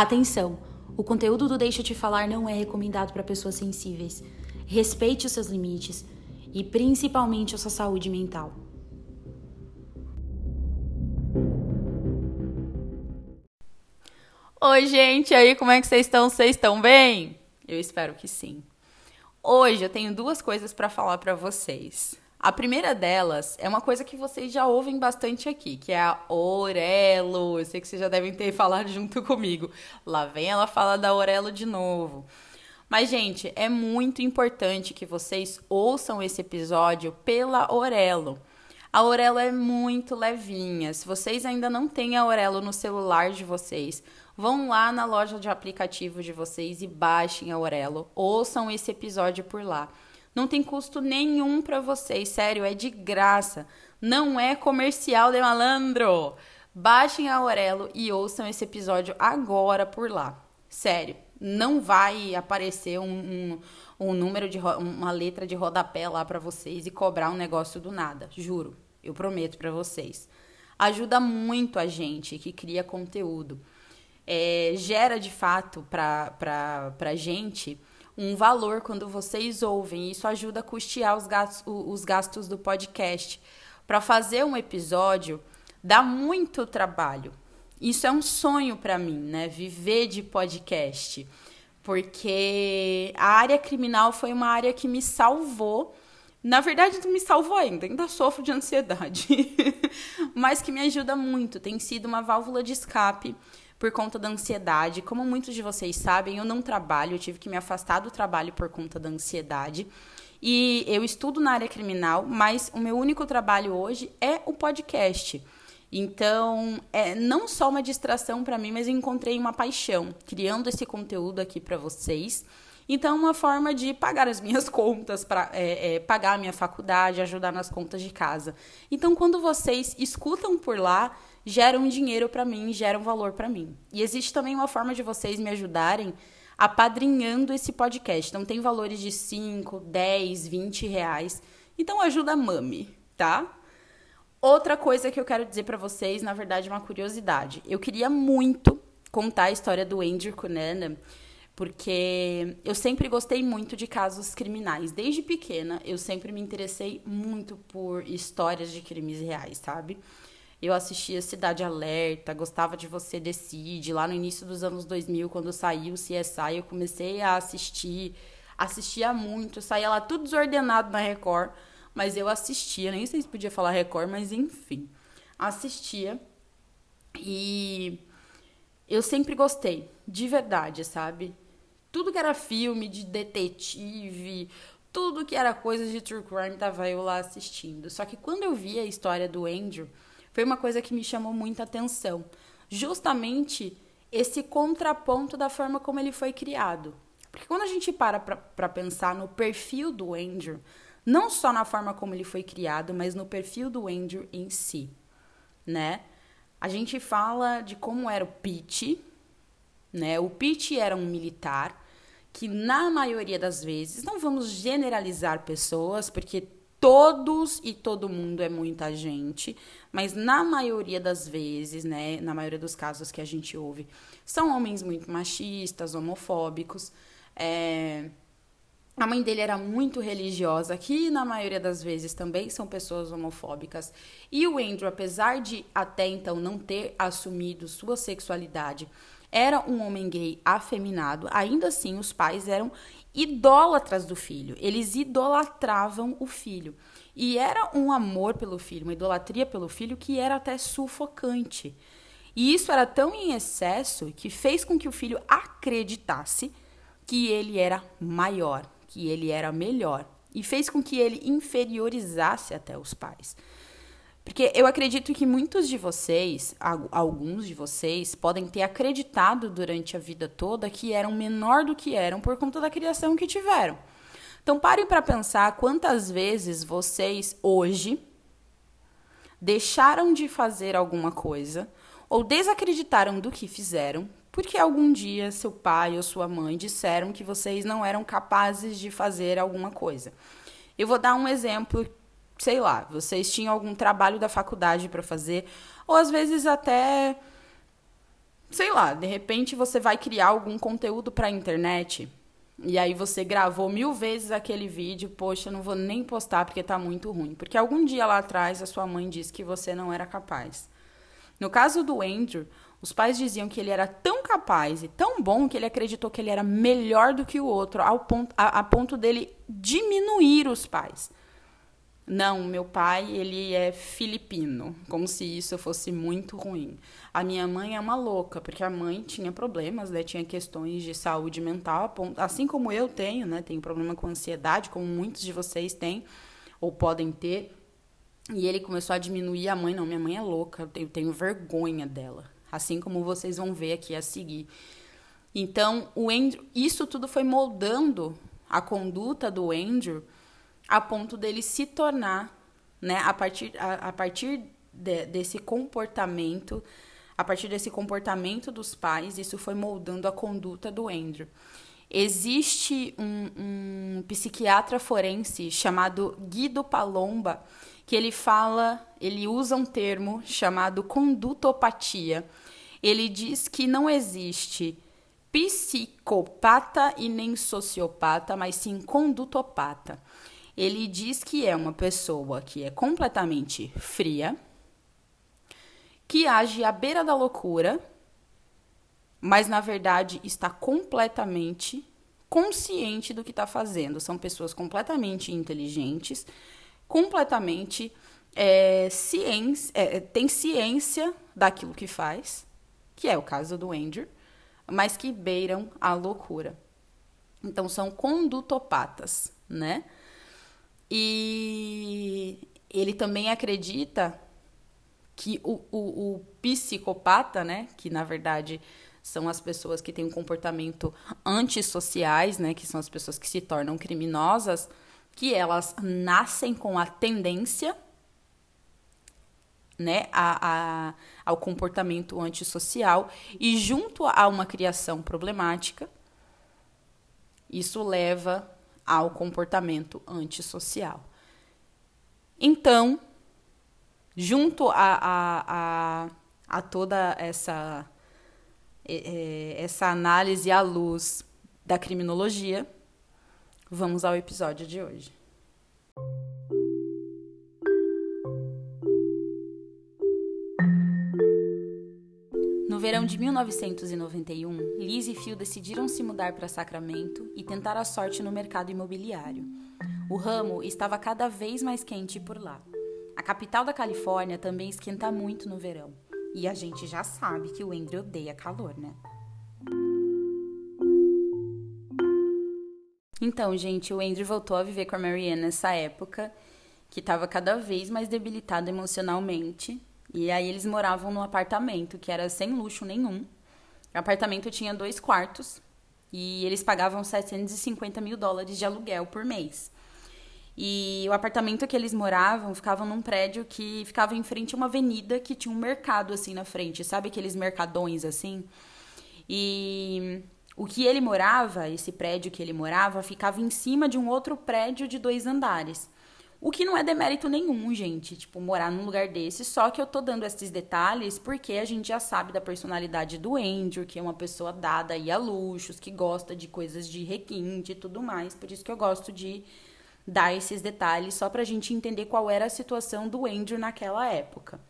Atenção! O conteúdo do Deixa Te Falar não é recomendado para pessoas sensíveis. Respeite os seus limites e principalmente a sua saúde mental. Oi, gente, aí como é que vocês estão? Vocês estão bem? Eu espero que sim. Hoje eu tenho duas coisas para falar para vocês. A primeira delas é uma coisa que vocês já ouvem bastante aqui, que é a Orelo. Eu sei que vocês já devem ter falado junto comigo. Lá vem ela fala da Orelo de novo. Mas, gente, é muito importante que vocês ouçam esse episódio pela Orelo. A Orelo é muito levinha. Se vocês ainda não têm a Orelo no celular de vocês, vão lá na loja de aplicativo de vocês e baixem a Orelo. Ouçam esse episódio por lá. Não tem custo nenhum para vocês, sério, é de graça. Não é comercial de malandro. Baixem a Aurelo e ouçam esse episódio agora por lá. Sério, não vai aparecer um, um, um número de uma letra de rodapé lá para vocês e cobrar um negócio do nada, juro. Eu prometo para vocês. Ajuda muito a gente que cria conteúdo. É, gera de fato para a gente um valor quando vocês ouvem. Isso ajuda a custear os gastos, os gastos do podcast. Para fazer um episódio dá muito trabalho. Isso é um sonho para mim, né? Viver de podcast. Porque a área criminal foi uma área que me salvou. Na verdade, me salvou ainda, ainda sofro de ansiedade. Mas que me ajuda muito. Tem sido uma válvula de escape por conta da ansiedade. Como muitos de vocês sabem, eu não trabalho, eu tive que me afastar do trabalho por conta da ansiedade. E eu estudo na área criminal, mas o meu único trabalho hoje é o podcast. Então, é não só uma distração para mim, mas eu encontrei uma paixão criando esse conteúdo aqui para vocês. Então, uma forma de pagar as minhas contas, para é, é, pagar a minha faculdade, ajudar nas contas de casa. Então, quando vocês escutam por lá, geram dinheiro para mim, geram valor para mim. E existe também uma forma de vocês me ajudarem apadrinhando esse podcast. Então tem valores de 5, 10, 20 reais. Então ajuda a mami, tá? Outra coisa que eu quero dizer para vocês, na verdade, uma curiosidade. Eu queria muito contar a história do Andrew Cunanan, porque eu sempre gostei muito de casos criminais. Desde pequena, eu sempre me interessei muito por histórias de crimes reais, sabe? Eu assistia Cidade Alerta, gostava de Você Decide. Lá no início dos anos 2000, quando saiu o CSI, eu comecei a assistir. Assistia muito, saía lá tudo desordenado na Record, mas eu assistia. Nem sei se podia falar Record, mas enfim. Assistia. E eu sempre gostei, de verdade, sabe? Tudo que era filme de detetive, tudo que era coisa de true crime, tava eu lá assistindo. Só que quando eu vi a história do Andrew foi uma coisa que me chamou muita atenção. Justamente esse contraponto da forma como ele foi criado. Porque quando a gente para para pensar no perfil do Andrew, não só na forma como ele foi criado, mas no perfil do Andrew em si, né? A gente fala de como era o Pete, né? O Pete era um militar que na maioria das vezes, não vamos generalizar pessoas, porque todos e todo mundo é muita gente, mas na maioria das vezes, né, na maioria dos casos que a gente ouve, são homens muito machistas, homofóbicos. É... A mãe dele era muito religiosa, que na maioria das vezes também são pessoas homofóbicas. E o Andrew, apesar de até então não ter assumido sua sexualidade, era um homem gay afeminado, ainda assim os pais eram idólatras do filho. Eles idolatravam o filho. E era um amor pelo filho, uma idolatria pelo filho que era até sufocante. E isso era tão em excesso que fez com que o filho acreditasse que ele era maior, que ele era melhor. E fez com que ele inferiorizasse até os pais. Porque eu acredito que muitos de vocês, alguns de vocês, podem ter acreditado durante a vida toda que eram menor do que eram por conta da criação que tiveram. Então parem para pensar quantas vezes vocês hoje deixaram de fazer alguma coisa ou desacreditaram do que fizeram porque algum dia seu pai ou sua mãe disseram que vocês não eram capazes de fazer alguma coisa. Eu vou dar um exemplo sei lá, vocês tinham algum trabalho da faculdade para fazer, ou às vezes até sei lá, de repente você vai criar algum conteúdo para a internet e aí você gravou mil vezes aquele vídeo, poxa, não vou nem postar porque tá muito ruim. Porque algum dia lá atrás a sua mãe disse que você não era capaz. No caso do Andrew, os pais diziam que ele era tão capaz e tão bom que ele acreditou que ele era melhor do que o outro, ao ponto, a, a ponto dele diminuir os pais. Não, meu pai, ele é filipino, como se isso fosse muito ruim. A minha mãe é uma louca, porque a mãe tinha problemas, né? Tinha questões de saúde mental, assim como eu tenho, né? Tenho problema com ansiedade, como muitos de vocês têm ou podem ter. E ele começou a diminuir a mãe, não, minha mãe é louca, eu tenho vergonha dela, assim como vocês vão ver aqui a seguir. Então, o Andrew, isso tudo foi moldando a conduta do Andrew a ponto dele se tornar, né, a partir, a, a partir de, desse comportamento, a partir desse comportamento dos pais, isso foi moldando a conduta do Andrew. Existe um, um psiquiatra forense chamado Guido Palomba, que ele fala, ele usa um termo chamado condutopatia. Ele diz que não existe psicopata e nem sociopata, mas sim condutopata. Ele diz que é uma pessoa que é completamente fria, que age à beira da loucura, mas na verdade está completamente consciente do que está fazendo. São pessoas completamente inteligentes, completamente é, ciência, é, tem ciência daquilo que faz, que é o caso do Andrew, mas que beiram a loucura. Então são condutopatas, né? E ele também acredita que o, o, o psicopata, né, que na verdade são as pessoas que têm um comportamento antissociais, né, que são as pessoas que se tornam criminosas, que elas nascem com a tendência né, a, a, ao comportamento antissocial e junto a uma criação problemática, isso leva ao comportamento antissocial. Então, junto a, a, a, a toda essa, essa análise à luz da criminologia, vamos ao episódio de hoje. Verão de 1991, Liz e Phil decidiram se mudar para Sacramento e tentar a sorte no mercado imobiliário. O ramo estava cada vez mais quente por lá. A capital da Califórnia também esquenta muito no verão. E a gente já sabe que o Andrew odeia calor, né? Então, gente, o Andrew voltou a viver com a Marianne nessa época, que estava cada vez mais debilitada emocionalmente e aí eles moravam num apartamento que era sem luxo nenhum. O apartamento tinha dois quartos e eles pagavam 750 mil dólares de aluguel por mês. E o apartamento que eles moravam ficava num prédio que ficava em frente a uma avenida que tinha um mercado assim na frente, sabe aqueles mercadões assim? E o que ele morava, esse prédio que ele morava, ficava em cima de um outro prédio de dois andares. O que não é demérito nenhum, gente, tipo, morar num lugar desse. Só que eu tô dando esses detalhes porque a gente já sabe da personalidade do Andrew, que é uma pessoa dada aí a luxos, que gosta de coisas de requinte e tudo mais. Por isso que eu gosto de dar esses detalhes, só pra gente entender qual era a situação do Andrew naquela época.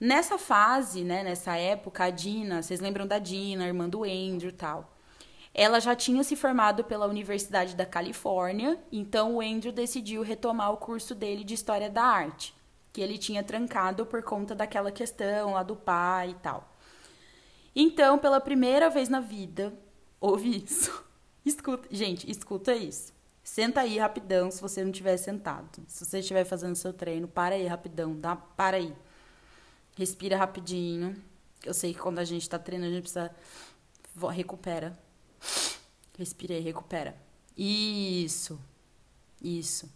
Nessa fase, né, nessa época, a Dina, vocês lembram da Dina, irmã do Andrew tal ela já tinha se formado pela Universidade da Califórnia, então o Andrew decidiu retomar o curso dele de História da Arte, que ele tinha trancado por conta daquela questão lá do pai e tal. Então, pela primeira vez na vida, ouve isso. Escuta, gente, escuta isso. Senta aí rapidão se você não estiver sentado. Se você estiver fazendo seu treino, para aí rapidão, dá, para aí. Respira rapidinho. Eu sei que quando a gente está treinando, a gente precisa recupera Respira e recupera. Isso. Isso.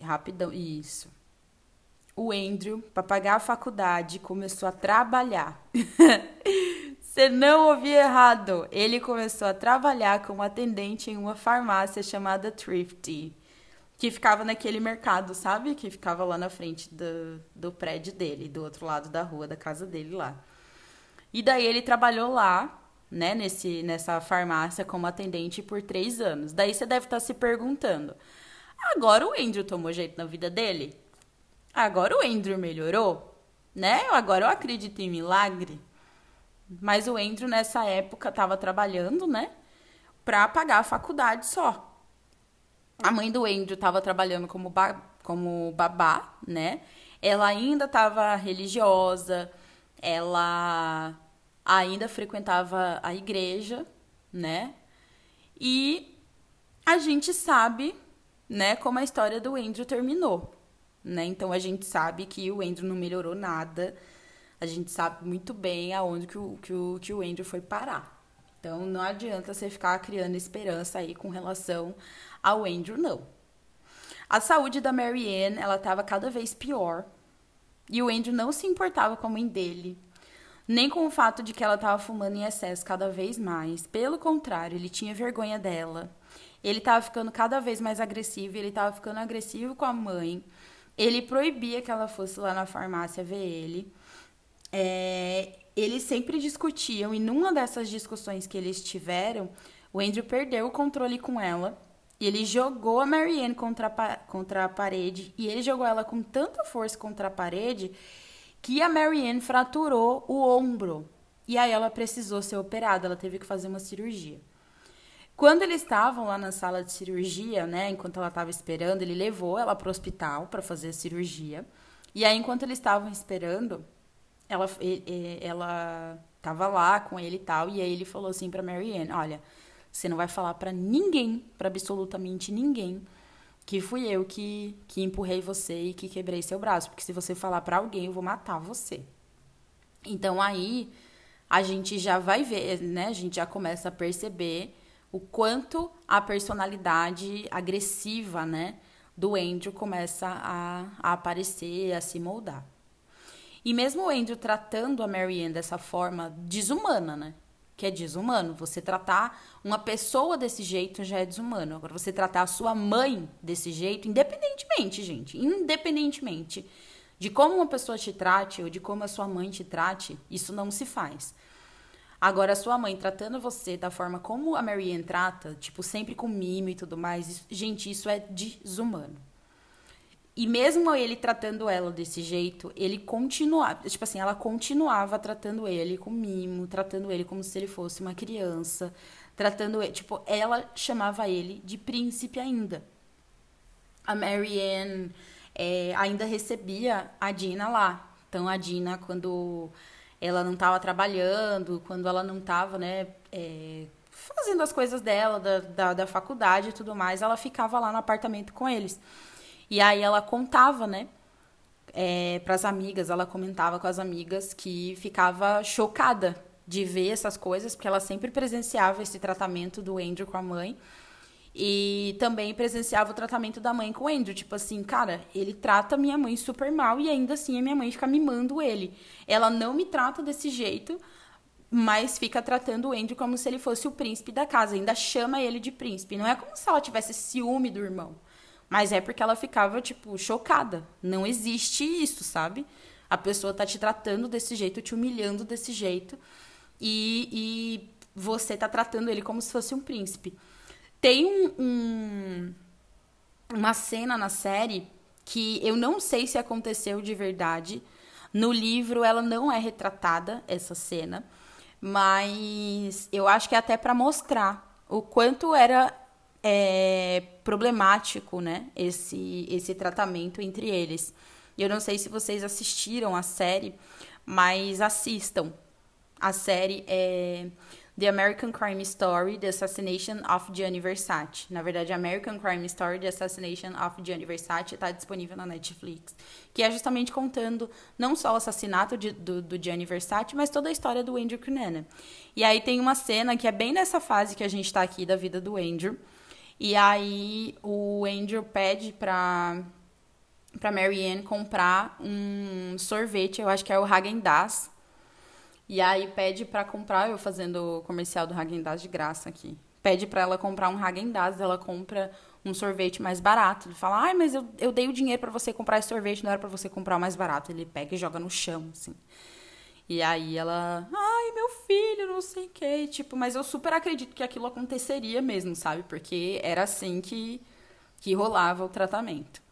Rapidão. Isso. O Andrew, para pagar a faculdade, começou a trabalhar. Você não ouviu errado. Ele começou a trabalhar como atendente em uma farmácia chamada Thrifty, que ficava naquele mercado, sabe? Que ficava lá na frente do, do prédio dele, do outro lado da rua, da casa dele lá. E daí ele trabalhou lá, né, nesse, nessa farmácia como atendente por três anos. Daí você deve estar se perguntando: agora o Andrew tomou jeito na vida dele? Agora o Andrew melhorou? Né? Agora eu acredito em milagre. Mas o Andrew nessa época estava trabalhando, né? Pra pagar a faculdade só. A mãe do Andrew estava trabalhando como, ba como babá, né? Ela ainda estava religiosa, ela ainda frequentava a igreja, né? E a gente sabe, né, como a história do Andrew terminou, né? Então a gente sabe que o Andrew não melhorou nada. A gente sabe muito bem aonde que o, que o, que o Andrew foi parar. Então não adianta você ficar criando esperança aí com relação ao Andrew, não. A saúde da Marianne, ela estava cada vez pior. E o Andrew não se importava com a mãe dele, nem com o fato de que ela estava fumando em excesso cada vez mais. Pelo contrário, ele tinha vergonha dela. Ele estava ficando cada vez mais agressivo, ele estava ficando agressivo com a mãe. Ele proibia que ela fosse lá na farmácia ver ele. É, eles sempre discutiam, e numa dessas discussões que eles tiveram, o Andrew perdeu o controle com ela. E ele jogou a Marianne contra a, contra a parede. E ele jogou ela com tanta força contra a parede que a Marianne fraturou o ombro. E aí ela precisou ser operada, ela teve que fazer uma cirurgia. Quando eles estavam lá na sala de cirurgia, né, enquanto ela estava esperando, ele levou ela para o hospital para fazer a cirurgia. E aí, enquanto eles estavam esperando, ela ela estava lá com ele e tal. E aí ele falou assim para Marianne: Olha, você não vai falar para ninguém, para absolutamente ninguém, que fui eu que, que empurrei você e que quebrei seu braço, porque se você falar para alguém, eu vou matar você. Então aí a gente já vai ver, né? A gente já começa a perceber o quanto a personalidade agressiva, né, do Andrew começa a, a aparecer, a se moldar. E mesmo o Andrew tratando a Marianne dessa forma desumana, né? Que é desumano. Você tratar uma pessoa desse jeito já é desumano. Agora, você tratar a sua mãe desse jeito, independentemente, gente, independentemente de como uma pessoa te trate ou de como a sua mãe te trate, isso não se faz. Agora, a sua mãe tratando você da forma como a Marianne trata, tipo, sempre com mimo e tudo mais, isso, gente, isso é desumano. E mesmo ele tratando ela desse jeito, ele continuava, tipo assim, ela continuava tratando ele com mimo, tratando ele como se ele fosse uma criança, tratando ele, tipo, ela chamava ele de príncipe ainda. A Marianne é, ainda recebia a Dina lá. Então a Dina, quando ela não estava trabalhando, quando ela não estava, né, é, fazendo as coisas dela, da, da, da faculdade e tudo mais, ela ficava lá no apartamento com eles. E aí ela contava, né? É, para as amigas, ela comentava com as amigas que ficava chocada de ver essas coisas, porque ela sempre presenciava esse tratamento do Andrew com a mãe. E também presenciava o tratamento da mãe com o Andrew. Tipo assim, cara, ele trata minha mãe super mal e ainda assim a minha mãe fica mimando ele. Ela não me trata desse jeito, mas fica tratando o Andrew como se ele fosse o príncipe da casa. Ainda chama ele de príncipe. Não é como se ela tivesse ciúme do irmão. Mas é porque ela ficava, tipo, chocada. Não existe isso, sabe? A pessoa tá te tratando desse jeito, te humilhando desse jeito. E, e você tá tratando ele como se fosse um príncipe. Tem um, um, uma cena na série que eu não sei se aconteceu de verdade. No livro ela não é retratada, essa cena. Mas eu acho que é até para mostrar o quanto era é, problemático, né? Esse, esse tratamento entre eles. Eu não sei se vocês assistiram a série, mas assistam. A série é The American Crime Story, The Assassination of Gianni Versace. Na verdade, American Crime Story, The Assassination of Gianni Versace está disponível na Netflix. Que é justamente contando não só o assassinato de, do, do Gianni Versace, mas toda a história do Andrew Cunanan. E aí tem uma cena que é bem nessa fase que a gente está aqui da vida do Andrew e aí o Andrew pede pra, pra Marianne comprar um sorvete, eu acho que é o Häagen-Dazs. E aí pede pra comprar, eu fazendo o comercial do Häagen-Dazs de graça aqui. Pede pra ela comprar um Häagen-Dazs, ela compra um sorvete mais barato. Ele fala, ai, mas eu, eu dei o dinheiro para você comprar esse sorvete, não era para você comprar o mais barato. Ele pega e joga no chão, assim. E aí ela, ai, filho, não sei o quê. Tipo, mas eu super acredito que aquilo aconteceria mesmo, sabe? Porque era assim que, que rolava o tratamento.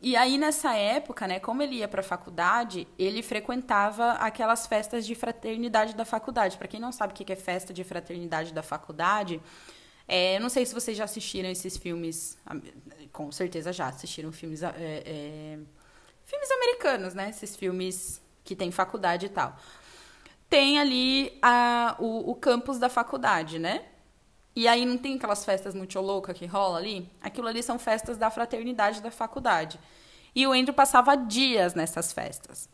E aí, nessa época, né, como ele ia para a faculdade, ele frequentava aquelas festas de fraternidade da faculdade. Para quem não sabe o que é festa de fraternidade da faculdade, é, não sei se vocês já assistiram esses filmes, com certeza já assistiram filmes, é, é, filmes americanos, né? Esses filmes que tem faculdade e tal. Tem ali a, o, o campus da faculdade, né? E aí não tem aquelas festas muito loucas que rola ali? Aquilo ali são festas da fraternidade da faculdade. E o Andrew passava dias nessas festas.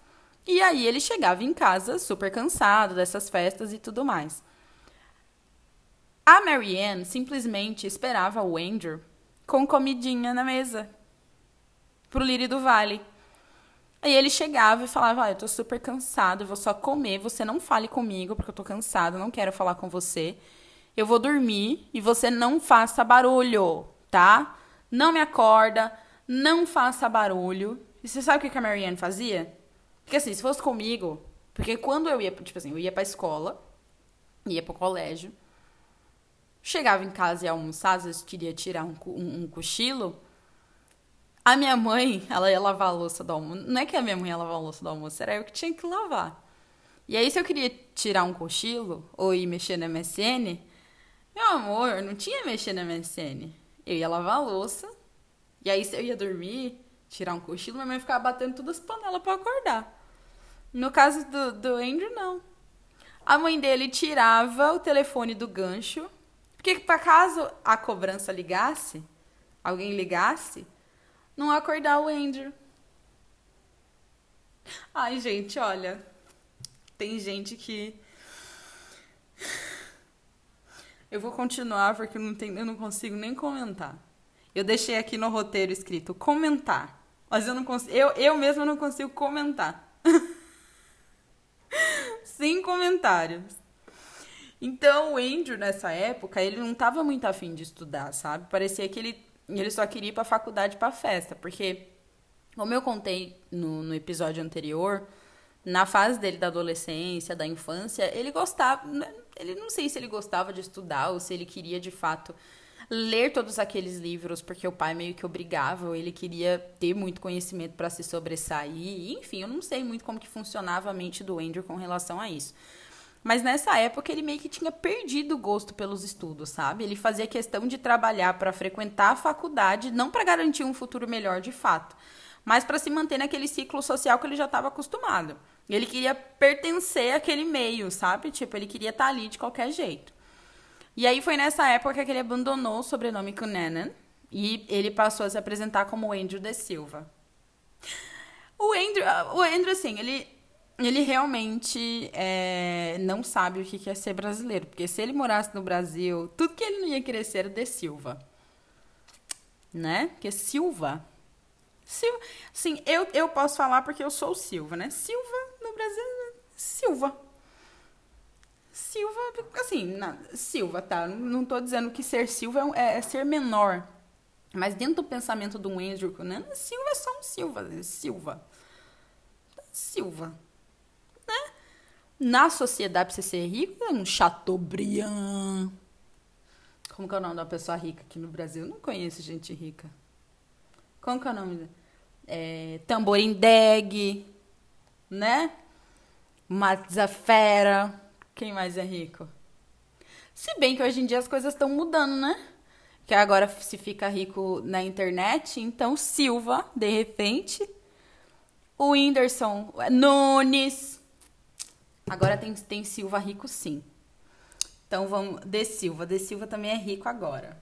E aí ele chegava em casa super cansado dessas festas e tudo mais. A Marianne simplesmente esperava o Andrew com comidinha na mesa pro Liri do Vale. Aí ele chegava e falava: ah, eu tô super cansado, vou só comer, você não fale comigo porque eu tô cansado, não quero falar com você eu vou dormir e você não faça barulho, tá? Não me acorda, não faça barulho. E você sabe o que a Marianne fazia? Porque assim, se fosse comigo, porque quando eu ia, tipo assim, eu ia pra escola, ia pro colégio, chegava em casa e almoçar, às vezes queria tirar um, um, um cochilo, a minha mãe, ela ia lavar a louça do almoço. Não é que a minha mãe ia lavar a louça do almoço, era eu que tinha que lavar. E aí, se eu queria tirar um cochilo ou ir mexer na MSN, meu amor, não tinha mexer na MSN. Eu ia lavar a louça. E aí, se eu ia dormir, tirar um cochilo, minha mãe ficava batendo todas as panelas pra acordar. No caso do, do Andrew, não. A mãe dele tirava o telefone do gancho. Porque, para caso a cobrança ligasse, alguém ligasse, não acordar o Andrew. Ai, gente, olha. Tem gente que eu vou continuar porque eu não, eu não consigo nem comentar. Eu deixei aqui no roteiro escrito comentar. Mas eu não consigo. Eu, eu mesma não consigo comentar. Sem comentários. Então, o Andrew, nessa época, ele não estava muito afim de estudar, sabe? Parecia que ele, ele só queria ir pra faculdade pra festa. Porque, como eu contei no, no episódio anterior, na fase dele da adolescência, da infância, ele gostava. Né, ele não sei se ele gostava de estudar ou se ele queria de fato ler todos aqueles livros porque o pai meio que obrigava, ou ele queria ter muito conhecimento para se sobressair. Enfim, eu não sei muito como que funcionava a mente do Andrew com relação a isso. Mas nessa época ele meio que tinha perdido o gosto pelos estudos, sabe? Ele fazia questão de trabalhar para frequentar a faculdade, não para garantir um futuro melhor de fato, mas para se manter naquele ciclo social que ele já estava acostumado. Ele queria pertencer àquele meio, sabe? Tipo, ele queria estar tá ali de qualquer jeito. E aí foi nessa época que ele abandonou o sobrenome Cunanan e ele passou a se apresentar como Andrew de Silva. O Andrew, o Andrew assim, ele, ele realmente é, não sabe o que é ser brasileiro. Porque se ele morasse no Brasil, tudo que ele não ia querer ser era de Silva. Né? Porque Silva. Silva. Sim, eu, eu posso falar porque eu sou Silva, né? Silva Brasil, Silva. Silva, assim, na, Silva, tá? Não tô dizendo que ser Silva é, é, é ser menor. Mas dentro do pensamento do Andrew né? Silva é só um Silva. Silva. Silva. Na sociedade, pra você ser rico, é um Chateaubriand. Como que é o nome da pessoa rica aqui no Brasil? Eu não conheço gente rica. Como que é o nome? É, Tamborindeg, né? Mazafera. Quem mais é rico? Se bem que hoje em dia as coisas estão mudando, né? Que agora se fica rico na internet, então Silva, de repente. O Whindersson Nunes. Agora tem, tem Silva rico, sim. Então vamos. De Silva. De Silva também é rico agora.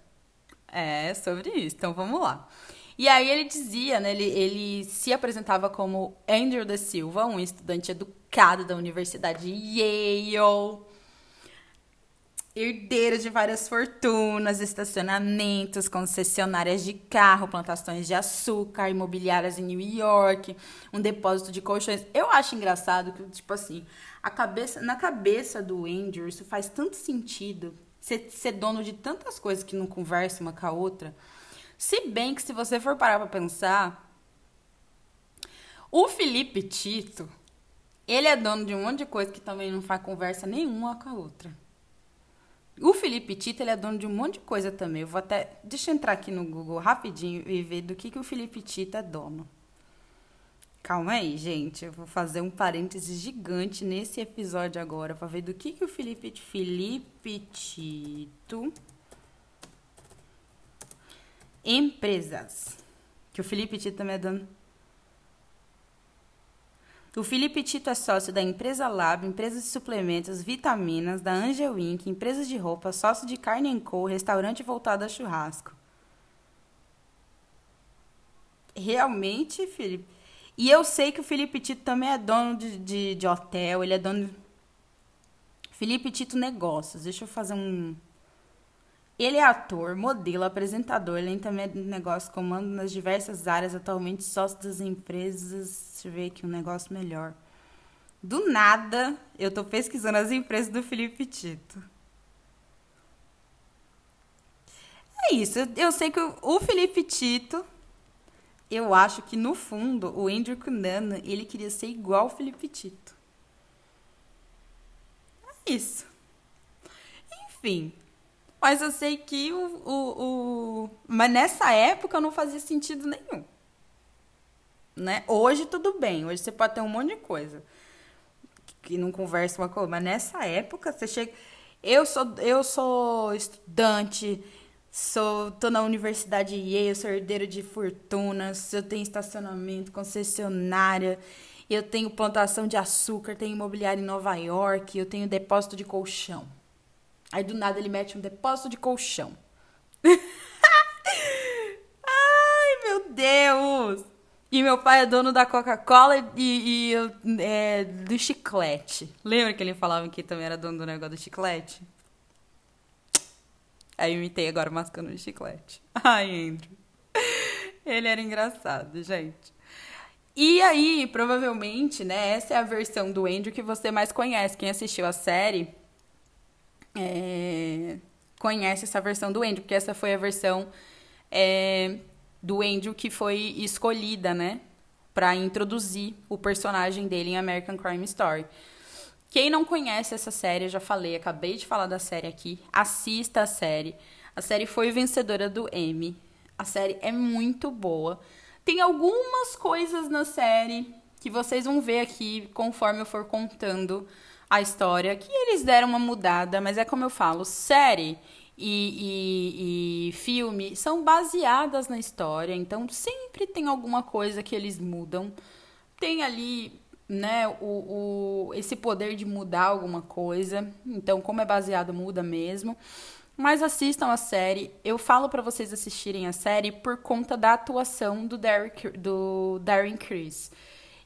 É sobre isso. Então vamos lá. E aí ele dizia, né? Ele, ele se apresentava como Andrew da Silva, um estudante educado da Universidade Yale, herdeiro de várias fortunas, estacionamentos, concessionárias de carro, plantações de açúcar, imobiliárias em New York, um depósito de colchões. Eu acho engraçado que, tipo assim, cabeça, na cabeça do Andrew, isso faz tanto sentido. Ser, ser dono de tantas coisas que não conversam uma com a outra. Se bem que se você for parar para pensar, o Felipe Tito, Ele é dono de um monte de coisa que também não faz conversa nenhuma com a outra. O Felipe Tito, ele é dono de um monte de coisa também. Eu vou até. Deixa eu entrar aqui no Google rapidinho e ver do que, que o Felipe Tito é dono. Calma aí, gente. Eu vou fazer um parêntese gigante nesse episódio agora para ver do que, que o Felipe, Felipe Tito. Empresas. Que o Felipe Tito também é dono. O Felipe Tito é sócio da Empresa Lab, empresas de suplementos, vitaminas, da Angel Inc., empresas de roupa, sócio de Carne Co., restaurante voltado a churrasco. Realmente, Felipe. E eu sei que o Felipe Tito também é dono de, de, de hotel, ele é dono. Felipe Tito Negócios. Deixa eu fazer um. Ele é ator, modelo, apresentador, ele também é negócio, comando nas diversas áreas, atualmente sócio das empresas Deixa eu ver aqui um negócio melhor. Do nada, eu tô pesquisando as empresas do Felipe Tito. É isso. Eu sei que o Felipe Tito, eu acho que no fundo, o Andrew Cunanan, ele queria ser igual ao Felipe Tito. É isso. Enfim. Mas eu sei que o, o, o. Mas nessa época não fazia sentido nenhum né? Hoje tudo bem, hoje você pode ter um monte de coisa que não conversa uma coisa, mas nessa época você chega, eu sou eu sou estudante, sou tô na universidade Yale, sou herdeiro de fortunas, eu tenho estacionamento, concessionária, eu tenho plantação de açúcar, tenho imobiliário em Nova York, eu tenho depósito de colchão. Aí do nada ele mete um depósito de colchão. Ai, meu Deus! E meu pai é dono da Coca-Cola e, e é, do chiclete. Lembra que ele falava que também era dono do negócio do chiclete? Aí eu imitei agora mascando o chiclete. Ai, Andrew. Ele era engraçado, gente. E aí, provavelmente, né, essa é a versão do Andrew que você mais conhece. Quem assistiu a série é, conhece essa versão do Andrew, porque essa foi a versão é, do Andrew que foi escolhida, né, para introduzir o personagem dele em American Crime Story. Quem não conhece essa série, já falei, acabei de falar da série aqui, assista a série. A série foi vencedora do Emmy. A série é muito boa. Tem algumas coisas na série que vocês vão ver aqui conforme eu for contando a história, que eles deram uma mudada, mas é como eu falo, série e, e, e, filme são baseadas na história, então sempre tem alguma coisa que eles mudam. Tem ali, né, o, o, esse poder de mudar alguma coisa. Então, como é baseado, muda mesmo. Mas assistam a série. Eu falo para vocês assistirem a série por conta da atuação do, Derek, do Darren Criss.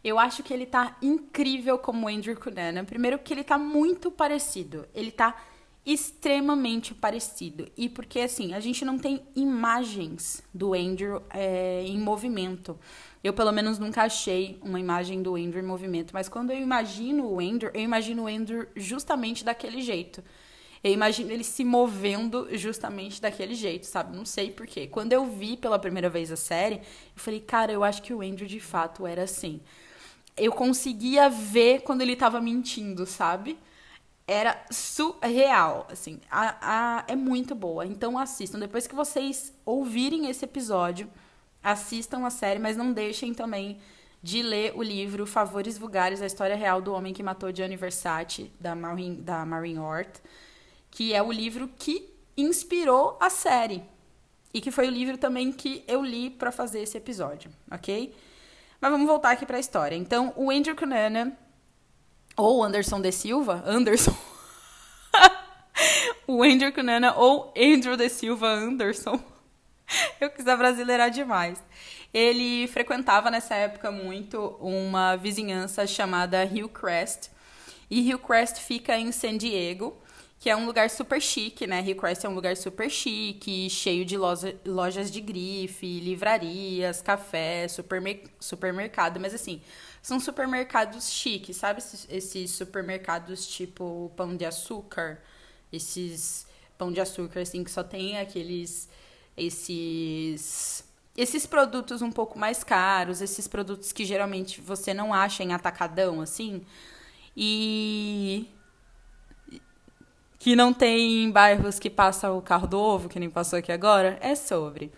Eu acho que ele tá incrível como Andrew Cunanan. Primeiro que ele tá muito parecido. Ele tá extremamente parecido. E porque, assim, a gente não tem imagens do Andrew é, em movimento. Eu, pelo menos, nunca achei uma imagem do Andrew em movimento. Mas quando eu imagino o Andrew, eu imagino o Andrew justamente daquele jeito. Eu imagino ele se movendo justamente daquele jeito, sabe? Não sei porquê. Quando eu vi pela primeira vez a série, eu falei, cara, eu acho que o Andrew de fato era assim. Eu conseguia ver quando ele tava mentindo, sabe? era surreal, assim, a, a, é muito boa. Então assistam. Depois que vocês ouvirem esse episódio, assistam a série, mas não deixem também de ler o livro Favores Vulgares, a história real do homem que matou Gianni Versace, da Maureen, da Maureen Hort, que é o livro que inspirou a série. E que foi o livro também que eu li para fazer esse episódio, ok? Mas vamos voltar aqui para a história. Então, o Andrew Cunanan ou Anderson de Silva, Anderson. o Andrew Cunana ou Andrew de Silva Anderson. Eu quis brasileirar demais. Ele frequentava nessa época muito uma vizinhança chamada Hillcrest. E Hillcrest fica em San Diego, que é um lugar super chique, né? Hillcrest é um lugar super chique, cheio de loja, lojas de grife, livrarias, café, supermer supermercado. Mas assim, são supermercados chiques, sabe? Esses, esses supermercados tipo pão de açúcar, esses pão de açúcar assim que só tem aqueles esses esses produtos um pouco mais caros, esses produtos que geralmente você não acha em atacadão, assim, e que não tem em bairros que passa o carro do ovo, que nem passou aqui agora, é sobre.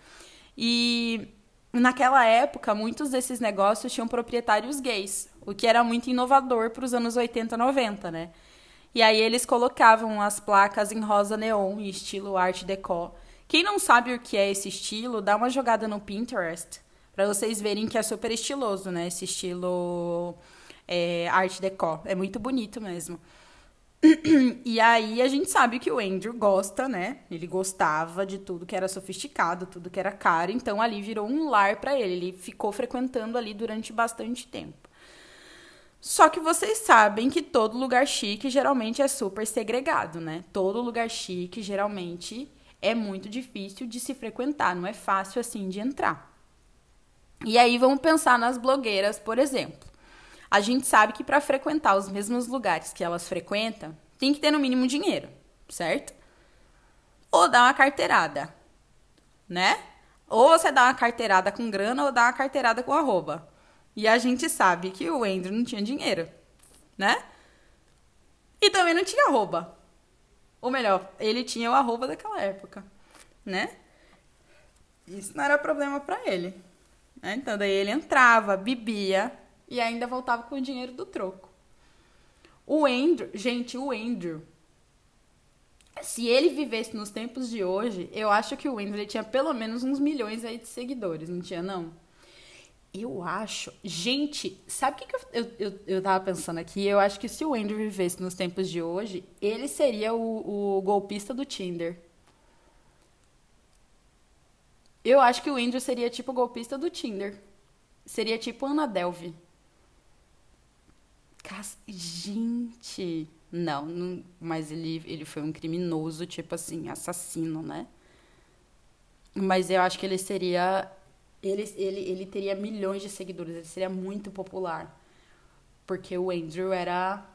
E naquela época, muitos desses negócios tinham proprietários gays, o que era muito inovador para os anos 80, 90, né? E aí eles colocavam as placas em rosa neon, estilo art deco. Quem não sabe o que é esse estilo, dá uma jogada no Pinterest para vocês verem que é super estiloso, né? Esse estilo é, art deco. É muito bonito mesmo. e aí a gente sabe que o Andrew gosta, né? Ele gostava de tudo que era sofisticado, tudo que era caro, então ali virou um lar para ele. Ele ficou frequentando ali durante bastante tempo. Só que vocês sabem que todo lugar chique geralmente é super segregado, né? Todo lugar chique geralmente é muito difícil de se frequentar, não é fácil assim de entrar. E aí vamos pensar nas blogueiras, por exemplo. A gente sabe que para frequentar os mesmos lugares que elas frequentam, tem que ter no mínimo dinheiro, certo? Ou dar uma carteirada, né? Ou você dá uma carteirada com grana ou dá uma carteirada com arroba. E a gente sabe que o Andrew não tinha dinheiro, né? E também não tinha arroba. Ou melhor, ele tinha o arroba daquela época, né? Isso não era problema para ele. Né? Então daí ele entrava, bebia, e ainda voltava com o dinheiro do troco. O Andrew, gente, o Andrew, se ele vivesse nos tempos de hoje, eu acho que o Andrew tinha pelo menos uns milhões aí de seguidores, não tinha não? Eu acho. Gente, sabe o que, que eu, eu, eu, eu tava pensando aqui? Eu acho que se o Andrew vivesse nos tempos de hoje, ele seria o, o golpista do Tinder. Eu acho que o Andrew seria tipo o golpista do Tinder. Seria tipo Ana Delve. Gente, não, não, mas ele, ele foi um criminoso, tipo assim, assassino, né? Mas eu acho que ele seria. Ele, ele, ele teria milhões de seguidores, ele seria muito popular. Porque o Andrew era.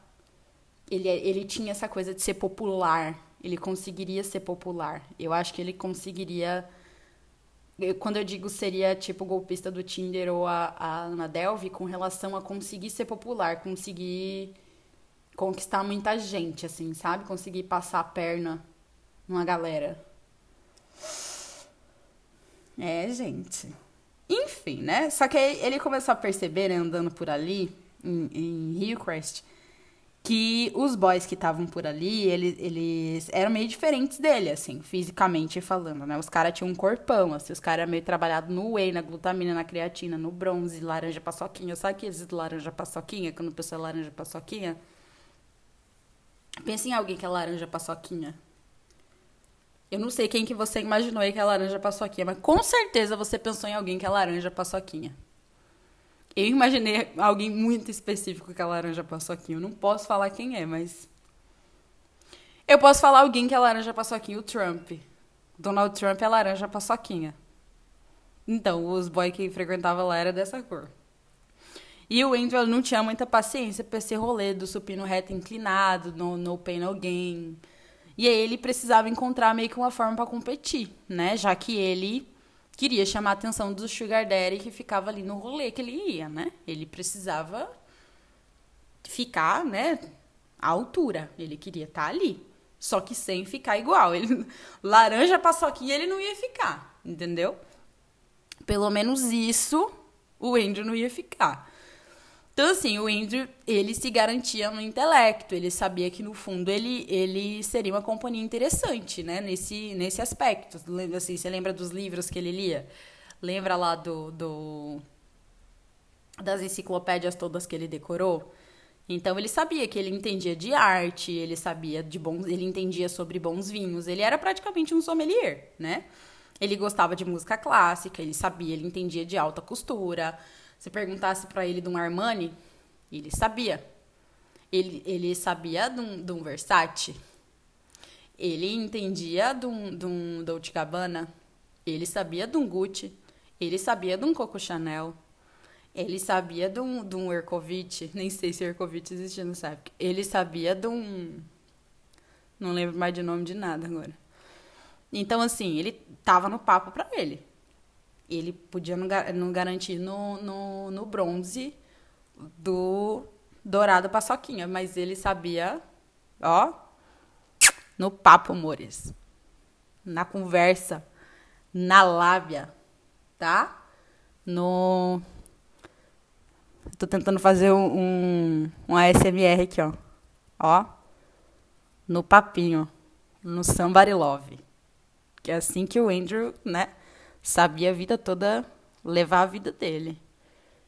Ele, ele tinha essa coisa de ser popular. Ele conseguiria ser popular. Eu acho que ele conseguiria quando eu digo seria tipo golpista do Tinder ou a, a Ana Delve com relação a conseguir ser popular, conseguir conquistar muita gente, assim, sabe? Conseguir passar a perna numa galera. É, gente. Né? Só que aí ele começou a perceber, né, andando por ali, em, em Hillcrest, que os boys que estavam por ali, eles, eles eram meio diferentes dele, assim, fisicamente falando, né? Os caras tinham um corpão, assim, os caras meio trabalhados no whey, na glutamina, na creatina, no bronze, laranja paçoquinha. Sabe aqueles laranja paçoquinha, quando a pessoa é laranja paçoquinha? Pensa em alguém que é laranja paçoquinha. Eu não sei quem que você imaginou aí que é laranja paçoquinha, mas com certeza você pensou em alguém que é laranja paçoquinha. Eu imaginei alguém muito específico que a laranja paçoquinha. Eu não posso falar quem é, mas. Eu posso falar alguém que é laranja paçoquinha, o Trump. Donald Trump é laranja paçoquinha. Então, os boys que frequentavam lá era dessa cor. E o Andrew não tinha muita paciência pra esse rolê do supino reto inclinado, no, no pain no gain. E aí ele precisava encontrar meio que uma forma para competir, né? Já que ele queria chamar a atenção do Sugar Daddy que ficava ali no rolê que ele ia, né? Ele precisava ficar, né, à altura. Ele queria estar tá ali. Só que sem ficar igual. Ele, laranja paçoquinha ele não ia ficar, entendeu? Pelo menos isso o Andrew não ia ficar. Então, assim, o Andrew, ele se garantia no intelecto, ele sabia que, no fundo, ele, ele seria uma companhia interessante, né, nesse, nesse aspecto. Assim, você lembra dos livros que ele lia? Lembra lá do, do das enciclopédias todas que ele decorou? Então ele sabia que ele entendia de arte, ele sabia de bons, ele entendia sobre bons vinhos, ele era praticamente um sommelier, né? Ele gostava de música clássica, ele sabia, ele entendia de alta costura, se perguntasse para ele de um Armani, ele sabia. Ele, ele sabia de um, de um Versace. Ele entendia de um, de um Dolce Gabbana. Ele sabia de um Gucci. Ele sabia de um Coco Chanel. Ele sabia de um, de um. Nem sei se Erkovitch existia nessa época. Ele sabia de um... Não lembro mais de nome de nada agora. Então, assim, ele tava no papo para ele. Ele podia não garantir no, no, no bronze do dourado paçoquinha, mas ele sabia, ó, no papo, amores. Na conversa, na lábia, tá? No. Tô tentando fazer um, um ASMR aqui, ó. Ó. No papinho. No Somebody Love. Que é assim que o Andrew, né? Sabia a vida toda levar a vida dele.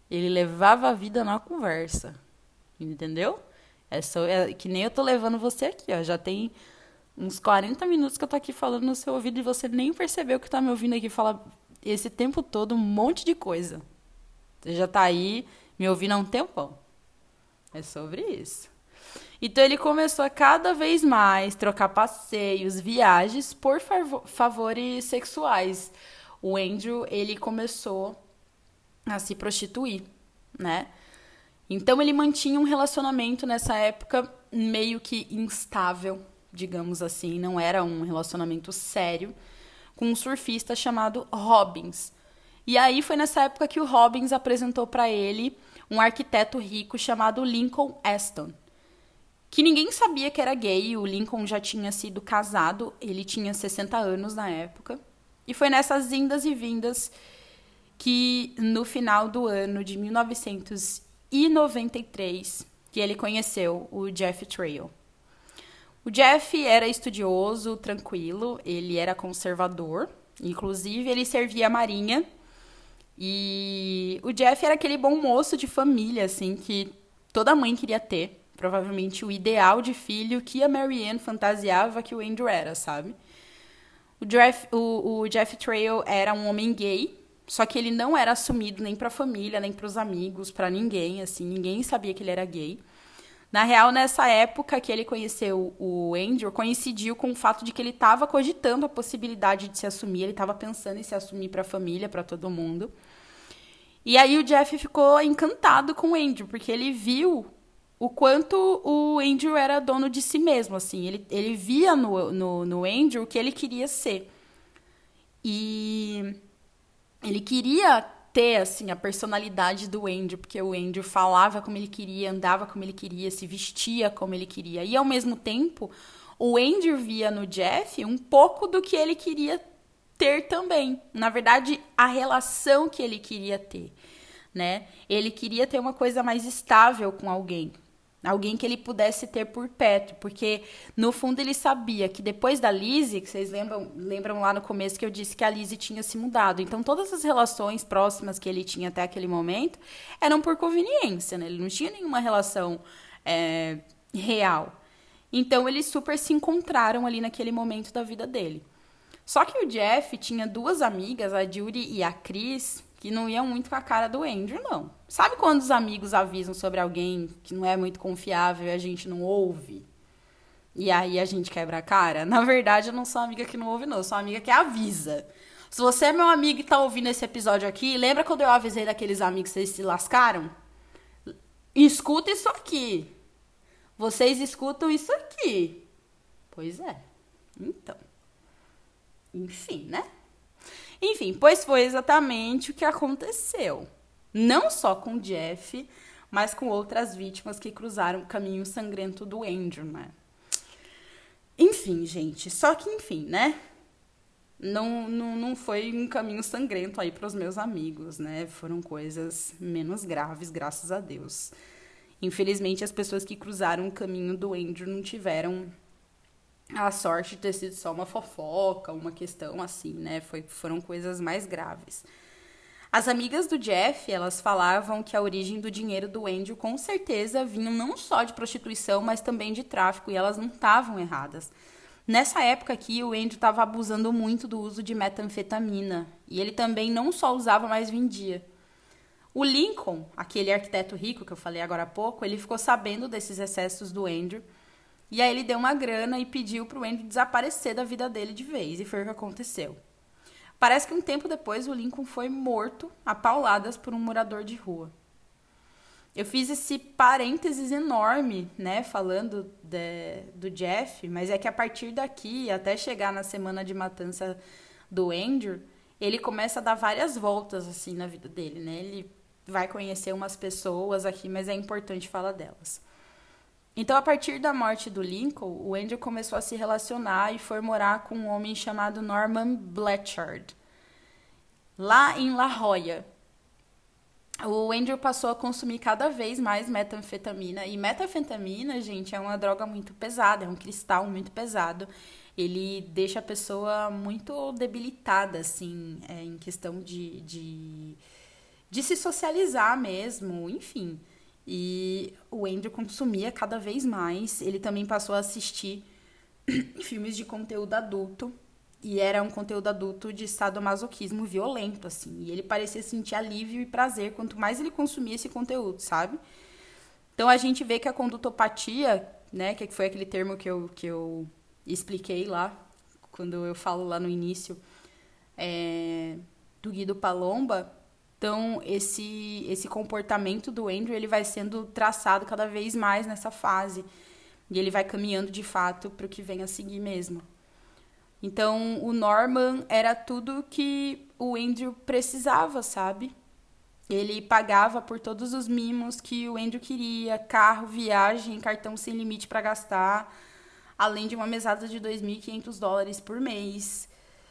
Ele levava a vida na conversa. Entendeu? É, só, é que nem eu tô levando você aqui, ó. Já tem uns 40 minutos que eu tô aqui falando no seu ouvido e você nem percebeu que tá me ouvindo aqui falar esse tempo todo um monte de coisa. Você já tá aí me ouvindo há um tempão. É sobre isso. Então ele começou a cada vez mais trocar passeios, viagens por favores sexuais. O Andrew, ele começou a se prostituir, né? Então ele mantinha um relacionamento nessa época meio que instável, digamos assim, não era um relacionamento sério, com um surfista chamado Robbins. E aí foi nessa época que o Robbins apresentou para ele um arquiteto rico chamado Lincoln Aston, que ninguém sabia que era gay, o Lincoln já tinha sido casado, ele tinha 60 anos na época. E foi nessas indas e vindas que no final do ano de 1900 e 93 que ele conheceu o Jeff Trail. O Jeff era estudioso, tranquilo, ele era conservador, inclusive ele servia a marinha. E o Jeff era aquele bom moço de família, assim, que toda mãe queria ter. Provavelmente o ideal de filho que a Marianne fantasiava que o Andrew era, sabe? O Jeff, o, o Jeff Trail era um homem gay, só que ele não era assumido nem para a família, nem para os amigos, para ninguém, assim, ninguém sabia que ele era gay. Na real, nessa época que ele conheceu o Andrew, coincidiu com o fato de que ele estava cogitando a possibilidade de se assumir, ele estava pensando em se assumir para a família, para todo mundo. E aí o Jeff ficou encantado com o Andrew, porque ele viu o quanto o Andrew era dono de si mesmo, assim. Ele, ele via no, no, no Andrew o que ele queria ser. E ele queria ter assim a personalidade do Andrew, porque o Andrew falava como ele queria, andava como ele queria, se vestia como ele queria. E ao mesmo tempo, o Andrew via no Jeff um pouco do que ele queria ter também. Na verdade, a relação que ele queria ter, né? Ele queria ter uma coisa mais estável com alguém, Alguém que ele pudesse ter por perto, porque no fundo ele sabia que depois da Lizzie, que vocês lembram, lembram lá no começo que eu disse que a Lizzie tinha se mudado. Então todas as relações próximas que ele tinha até aquele momento eram por conveniência, né? Ele não tinha nenhuma relação é, real. Então eles super se encontraram ali naquele momento da vida dele. Só que o Jeff tinha duas amigas, a Judy e a Chris, que não iam muito com a cara do Andrew, não. Sabe quando os amigos avisam sobre alguém que não é muito confiável e a gente não ouve? E aí a gente quebra a cara? Na verdade, eu não sou amiga que não ouve, não. Eu sou amiga que avisa. Se você é meu amigo e tá ouvindo esse episódio aqui, lembra quando eu avisei daqueles amigos que vocês se lascaram? Escuta isso aqui. Vocês escutam isso aqui. Pois é. Então. Enfim, né? Enfim, pois foi exatamente o que aconteceu. Não só com Jeff, mas com outras vítimas que cruzaram o caminho sangrento do Andrew, né? Enfim, gente, só que enfim, né? Não, não, não foi um caminho sangrento aí para os meus amigos, né? Foram coisas menos graves, graças a Deus. Infelizmente, as pessoas que cruzaram o caminho do Andrew não tiveram a sorte de ter sido só uma fofoca, uma questão assim, né? Foi, foram coisas mais graves. As amigas do Jeff, elas falavam que a origem do dinheiro do Andrew com certeza vinham não só de prostituição, mas também de tráfico, e elas não estavam erradas. Nessa época aqui, o Andrew estava abusando muito do uso de metanfetamina, e ele também não só usava, mas vendia. O Lincoln, aquele arquiteto rico que eu falei agora há pouco, ele ficou sabendo desses excessos do Andrew e aí ele deu uma grana e pediu pro Andrew desaparecer da vida dele de vez. E foi o que aconteceu. Parece que um tempo depois o Lincoln foi morto a pauladas por um morador de rua. Eu fiz esse parênteses enorme, né, falando de, do Jeff, mas é que a partir daqui, até chegar na semana de matança do Andrew, ele começa a dar várias voltas assim na vida dele, né? Ele vai conhecer umas pessoas aqui, mas é importante falar delas. Então, a partir da morte do Lincoln, o Andrew começou a se relacionar e foi morar com um homem chamado Norman Blanchard, lá em La Jolla. O Andrew passou a consumir cada vez mais metanfetamina. E metanfetamina, gente, é uma droga muito pesada, é um cristal muito pesado ele deixa a pessoa muito debilitada, assim, é, em questão de, de, de se socializar mesmo, enfim. E o Andrew consumia cada vez mais. Ele também passou a assistir filmes de conteúdo adulto. E era um conteúdo adulto de sadomasoquismo violento, assim. E ele parecia sentir alívio e prazer quanto mais ele consumia esse conteúdo, sabe? Então a gente vê que a condutopatia, né, que foi aquele termo que eu, que eu expliquei lá, quando eu falo lá no início, é, do Guido Palomba. Então, esse, esse comportamento do Andrew, ele vai sendo traçado cada vez mais nessa fase. E ele vai caminhando, de fato, para o que vem a seguir mesmo. Então, o Norman era tudo que o Andrew precisava, sabe? Ele pagava por todos os mimos que o Andrew queria, carro, viagem, cartão sem limite para gastar, além de uma mesada de 2.500 dólares por mês.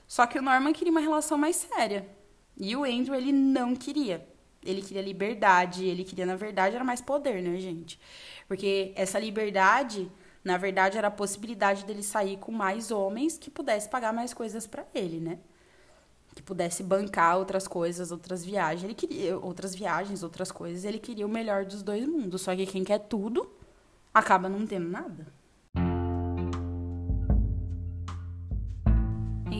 Só que o Norman queria uma relação mais séria. E o Andrew, ele não queria. Ele queria liberdade, ele queria, na verdade, era mais poder, né, gente? Porque essa liberdade, na verdade, era a possibilidade dele sair com mais homens que pudesse pagar mais coisas para ele, né? Que pudesse bancar outras coisas, outras viagens. Ele queria outras viagens, outras coisas. Ele queria o melhor dos dois mundos. Só que quem quer tudo acaba não tendo nada.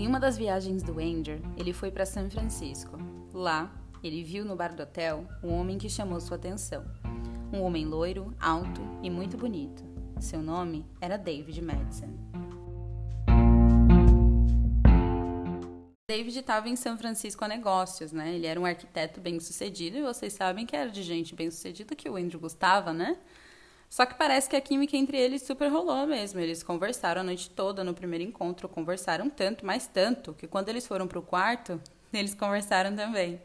Em uma das viagens do Andrew, ele foi para São Francisco. Lá, ele viu no bar do hotel um homem que chamou sua atenção. Um homem loiro, alto e muito bonito. Seu nome era David Madison. David estava em São Francisco a negócios, né? Ele era um arquiteto bem sucedido e vocês sabem que era de gente bem sucedida que o Andrew gostava, né? Só que parece que a química entre eles super rolou mesmo. Eles conversaram a noite toda no primeiro encontro, conversaram tanto, mais tanto, que quando eles foram pro quarto, eles conversaram também.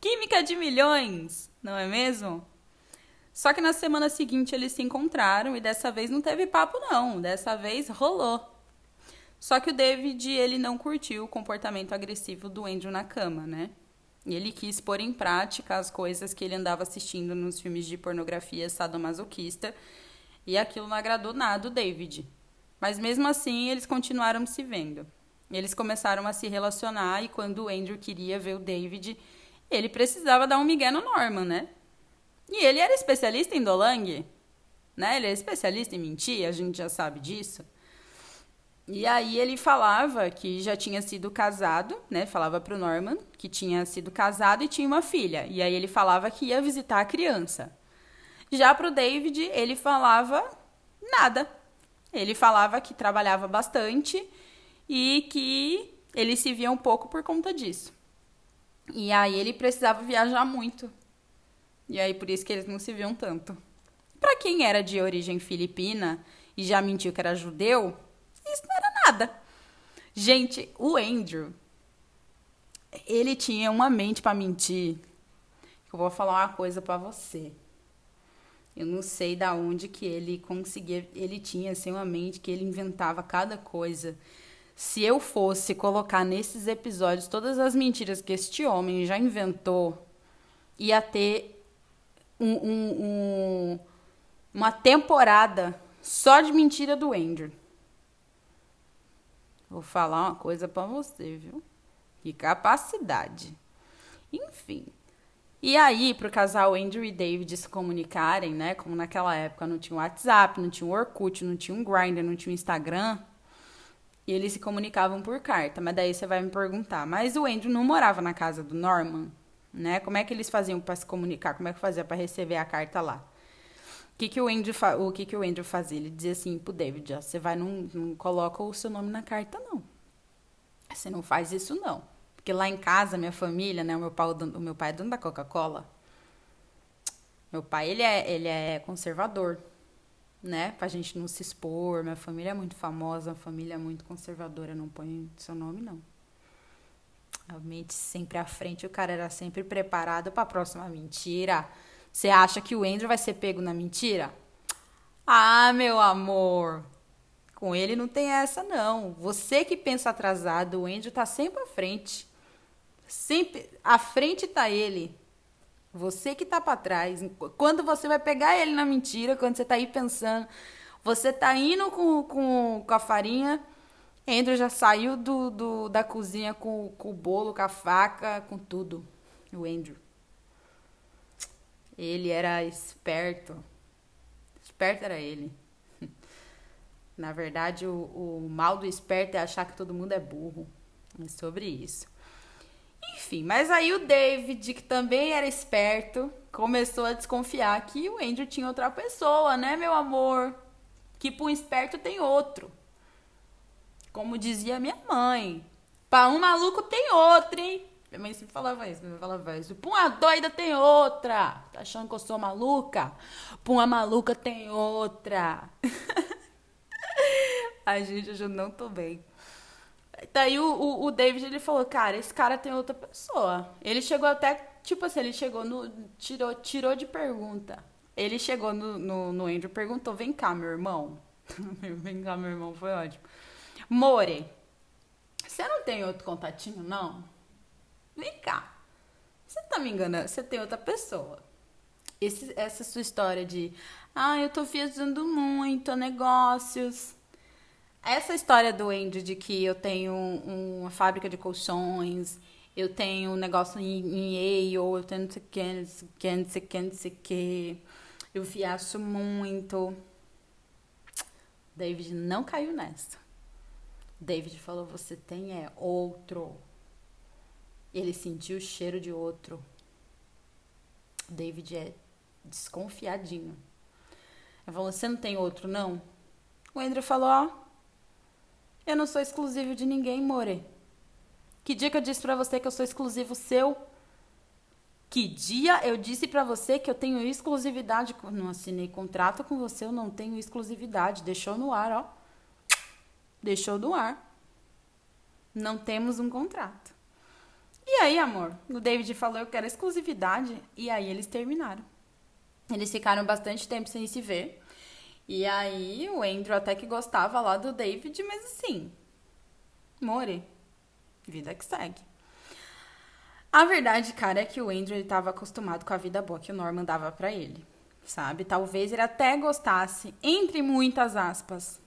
Química de milhões, não é mesmo? Só que na semana seguinte eles se encontraram e dessa vez não teve papo não, dessa vez rolou. Só que o David, ele não curtiu o comportamento agressivo do Andrew na cama, né? E ele quis pôr em prática as coisas que ele andava assistindo nos filmes de pornografia sadomasoquista, e aquilo não agradou nada o David. Mas mesmo assim, eles continuaram se vendo. Eles começaram a se relacionar e quando o Andrew queria ver o David, ele precisava dar um migué no Norman, né? E ele era especialista em dolang, né? Ele é especialista em mentir, a gente já sabe disso. E aí ele falava que já tinha sido casado, né? Falava pro Norman que tinha sido casado e tinha uma filha. E aí ele falava que ia visitar a criança. Já pro David, ele falava nada. Ele falava que trabalhava bastante e que ele se via um pouco por conta disso. E aí ele precisava viajar muito. E aí por isso que eles não se viam tanto. Para quem era de origem filipina e já mentiu que era judeu, isso não era nada. Gente, o Andrew, ele tinha uma mente para mentir. Eu vou falar uma coisa para você. Eu não sei da onde que ele conseguia, ele tinha assim uma mente que ele inventava cada coisa. Se eu fosse colocar nesses episódios todas as mentiras que este homem já inventou, ia ter um, um, um, uma temporada só de mentira do Andrew. Vou falar uma coisa para você, viu? Que capacidade. Enfim. E aí, pro casal Andrew e David se comunicarem, né? Como naquela época não tinha WhatsApp, não tinha Orkut, não tinha um Grindr, não tinha Instagram. E eles se comunicavam por carta. Mas daí você vai me perguntar, mas o Andrew não morava na casa do Norman, né? Como é que eles faziam para se comunicar? Como é que fazia para receber a carta lá? Que, que o Andrew o que, que o Andrew fazia? Ele dizia assim pro David, ó, você vai não, não coloca o seu nome na carta não. Você não faz isso não. Porque lá em casa, minha família, né, o meu pai, o meu pai é dono da Coca-Cola. Meu pai, ele é, ele é conservador, né? Pra gente não se expor. Minha família é muito famosa, uma família é muito conservadora, não põe seu nome não. A mente sempre à frente, o cara era sempre preparado para a próxima mentira. Você acha que o Andrew vai ser pego na mentira? Ah, meu amor, com ele não tem essa não. Você que pensa atrasado, o Andrew tá sempre à frente. Sempre à frente tá ele. Você que tá para trás. Quando você vai pegar ele na mentira, quando você tá aí pensando, você tá indo com, com, com a farinha, Andrew já saiu do, do, da cozinha com, com o bolo, com a faca, com tudo. O Andrew. Ele era esperto. Esperto era ele. Na verdade, o, o mal do esperto é achar que todo mundo é burro. É sobre isso. Enfim, mas aí o David, que também era esperto, começou a desconfiar que o Andrew tinha outra pessoa, né, meu amor? Que para um esperto tem outro. Como dizia minha mãe. Para um maluco tem outro, hein? Minha mãe sempre falava isso, minha mãe falava isso. Pra uma doida tem outra. Tá achando que eu sou maluca? Pra uma maluca tem outra. Ai, gente, eu não tô bem. Daí o, o, o, David, ele falou, cara, esse cara tem outra pessoa. Ele chegou até, tipo assim, ele chegou no... Tirou, tirou de pergunta. Ele chegou no, no, no Andrew perguntou, vem cá, meu irmão. vem cá, meu irmão, foi ótimo. More, você não tem outro contatinho, não? Vem cá. Você tá me enganando? Você tem outra pessoa. Esse, essa sua história de, ah, eu tô viajando muito, negócios essa história do Andy de que eu tenho uma fábrica de colchões, eu tenho um negócio em, em Yale, eu tenho não sei não sei o que, não sei o que, não sei o que, eu viajo muito. David não caiu nessa. David falou: Você tem é outro. Ele sentiu o cheiro de outro. David é desconfiadinho. Ele falou: Você não tem outro, não? O Andrew falou: Ó, eu não sou exclusivo de ninguém, More. Que dia que eu disse pra você que eu sou exclusivo seu? Que dia eu disse para você que eu tenho exclusividade? Não assinei contrato com você, eu não tenho exclusividade. Deixou no ar, ó. Deixou no ar. Não temos um contrato. E aí, amor? O David falou eu quero exclusividade. E aí eles terminaram. Eles ficaram bastante tempo sem se ver. E aí o Andrew até que gostava lá do David, mas assim, more, vida que segue. A verdade, cara, é que o Andrew estava acostumado com a vida boa que o Norman dava para ele, sabe? Talvez ele até gostasse, entre muitas aspas,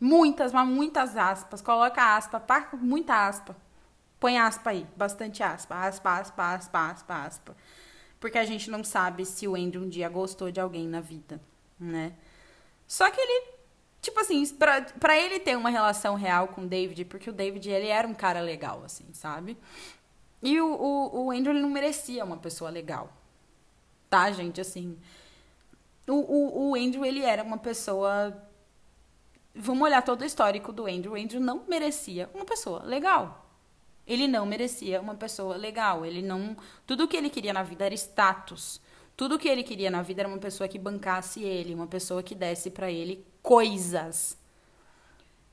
muitas, mas muitas aspas, coloca aspa, muita aspa, põe aspa aí, bastante aspa, aspa, aspa, aspa, aspa, aspa, porque a gente não sabe se o Andrew um dia gostou de alguém na vida, né? Só que ele, tipo assim, pra, pra ele ter uma relação real com o David, porque o David, ele era um cara legal, assim, sabe? E o, o, o Andrew, ele não merecia uma pessoa legal. Tá, gente? Assim, o, o, o Andrew, ele era uma pessoa... Vamos olhar todo o histórico do Andrew. O Andrew não merecia uma pessoa legal. Ele não merecia uma pessoa legal. Ele não. Tudo que ele queria na vida era status. Tudo que ele queria na vida era uma pessoa que bancasse ele, uma pessoa que desse para ele coisas.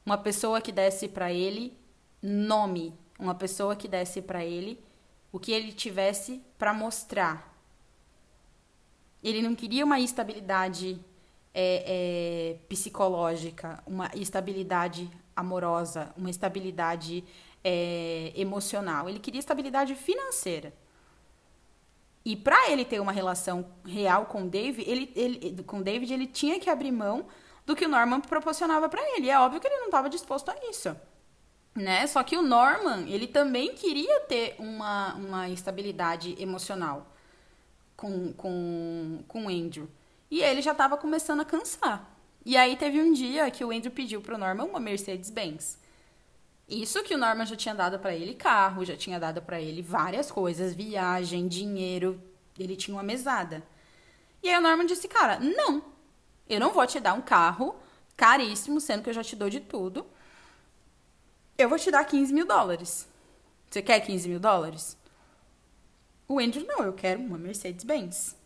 Uma pessoa que desse para ele nome, uma pessoa que desse para ele o que ele tivesse para mostrar. Ele não queria uma estabilidade é, é, psicológica, uma estabilidade amorosa, uma estabilidade é, emocional. Ele queria estabilidade financeira. E para ele ter uma relação real com o David, ele, ele, com David, ele tinha que abrir mão do que o Norman proporcionava para ele. É óbvio que ele não estava disposto a isso. Né? Só que o Norman, ele também queria ter uma, uma estabilidade emocional com, com, com o Andrew. E ele já estava começando a cansar. E aí teve um dia que o Andrew pediu pro Norman uma Mercedes-Benz. Isso que o Norman já tinha dado para ele carro, já tinha dado para ele várias coisas, viagem, dinheiro, ele tinha uma mesada. E aí o Norman disse, cara, não, eu não vou te dar um carro caríssimo, sendo que eu já te dou de tudo. Eu vou te dar 15 mil dólares. Você quer 15 mil dólares? O Andrew, não, eu quero uma Mercedes-Benz.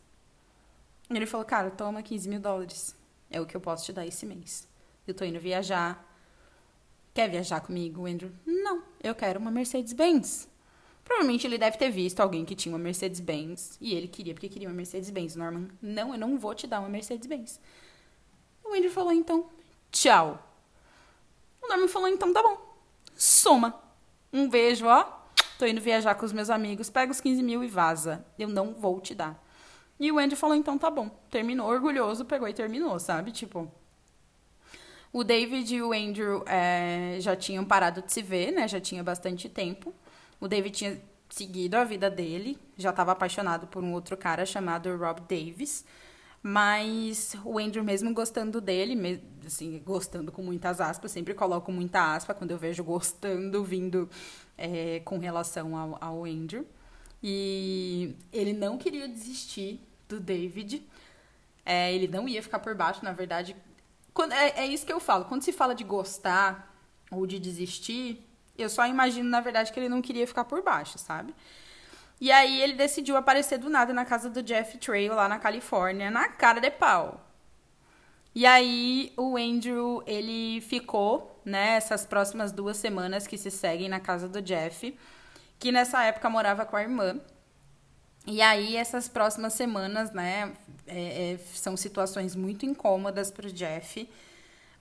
Ele falou, cara, toma 15 mil dólares. É o que eu posso te dar esse mês. Eu tô indo viajar, Quer viajar comigo, Andrew? Não, eu quero uma Mercedes-Benz. Provavelmente ele deve ter visto alguém que tinha uma Mercedes-Benz e ele queria porque queria uma Mercedes-Benz. Norman, não, eu não vou te dar uma Mercedes-Benz. O Andrew falou então, tchau. O Norman falou então, tá bom, soma. Um beijo, ó. Tô indo viajar com os meus amigos, pega os 15 mil e vaza. Eu não vou te dar. E o Andrew falou, então tá bom. Terminou, orgulhoso, pegou e terminou, sabe? Tipo. O David e o Andrew é, já tinham parado de se ver, né? Já tinha bastante tempo. O David tinha seguido a vida dele, já estava apaixonado por um outro cara chamado Rob Davis. Mas o Andrew, mesmo gostando dele, assim, gostando com muitas aspas, sempre coloco muita aspa quando eu vejo gostando vindo é, com relação ao, ao Andrew. E ele não queria desistir do David. É, ele não ia ficar por baixo, na verdade. Quando, é, é isso que eu falo. Quando se fala de gostar ou de desistir, eu só imagino, na verdade, que ele não queria ficar por baixo, sabe? E aí ele decidiu aparecer do nada na casa do Jeff Trail, lá na Califórnia, na cara de pau. E aí o Andrew, ele ficou, né, essas próximas duas semanas que se seguem na casa do Jeff, que nessa época morava com a irmã. E aí essas próximas semanas, né, é, é, são situações muito incômodas para o Jeff.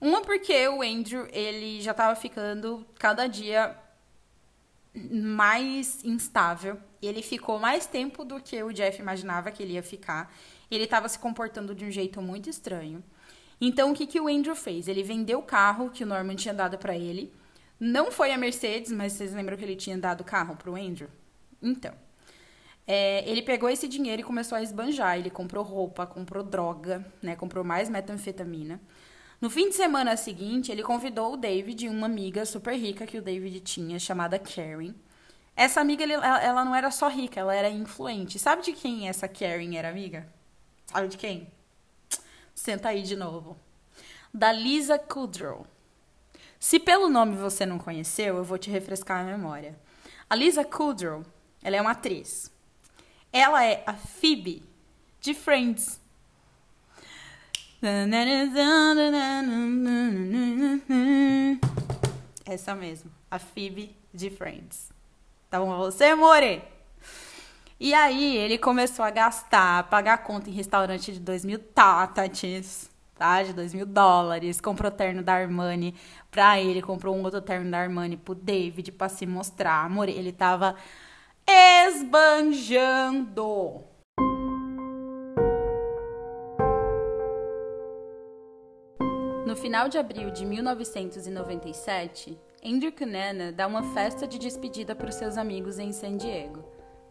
Uma porque o Andrew, ele já estava ficando cada dia mais instável. Ele ficou mais tempo do que o Jeff imaginava que ele ia ficar. Ele estava se comportando de um jeito muito estranho. Então, o que, que o Andrew fez? Ele vendeu o carro que o Norman tinha dado para ele. Não foi a Mercedes, mas vocês lembram que ele tinha dado o carro para o Andrew? Então, é, ele pegou esse dinheiro e começou a esbanjar. Ele comprou roupa, comprou droga, né? Comprou mais metanfetamina. No fim de semana seguinte, ele convidou o David e uma amiga super rica que o David tinha, chamada Karen. Essa amiga, ela não era só rica, ela era influente. Sabe de quem essa Karen era amiga? Sabe de quem? Senta aí de novo. Da Lisa Kudrow. Se pelo nome você não conheceu, eu vou te refrescar a memória. A Lisa Kudrow, ela é uma atriz. Ela é a Phoebe de Friends. Essa mesmo, a Phoebe de Friends. Tá bom você, more? E aí ele começou a gastar, pagar conta em restaurante de 2 mil tatas, tá? De 2 mil dólares. Comprou terno da Armani pra ele, comprou um outro terno da Armani pro David pra se mostrar. Amor, ele tava esbanjando. No final de abril de 1997, Andrew Cunanan dá uma festa de despedida para os seus amigos em San Diego.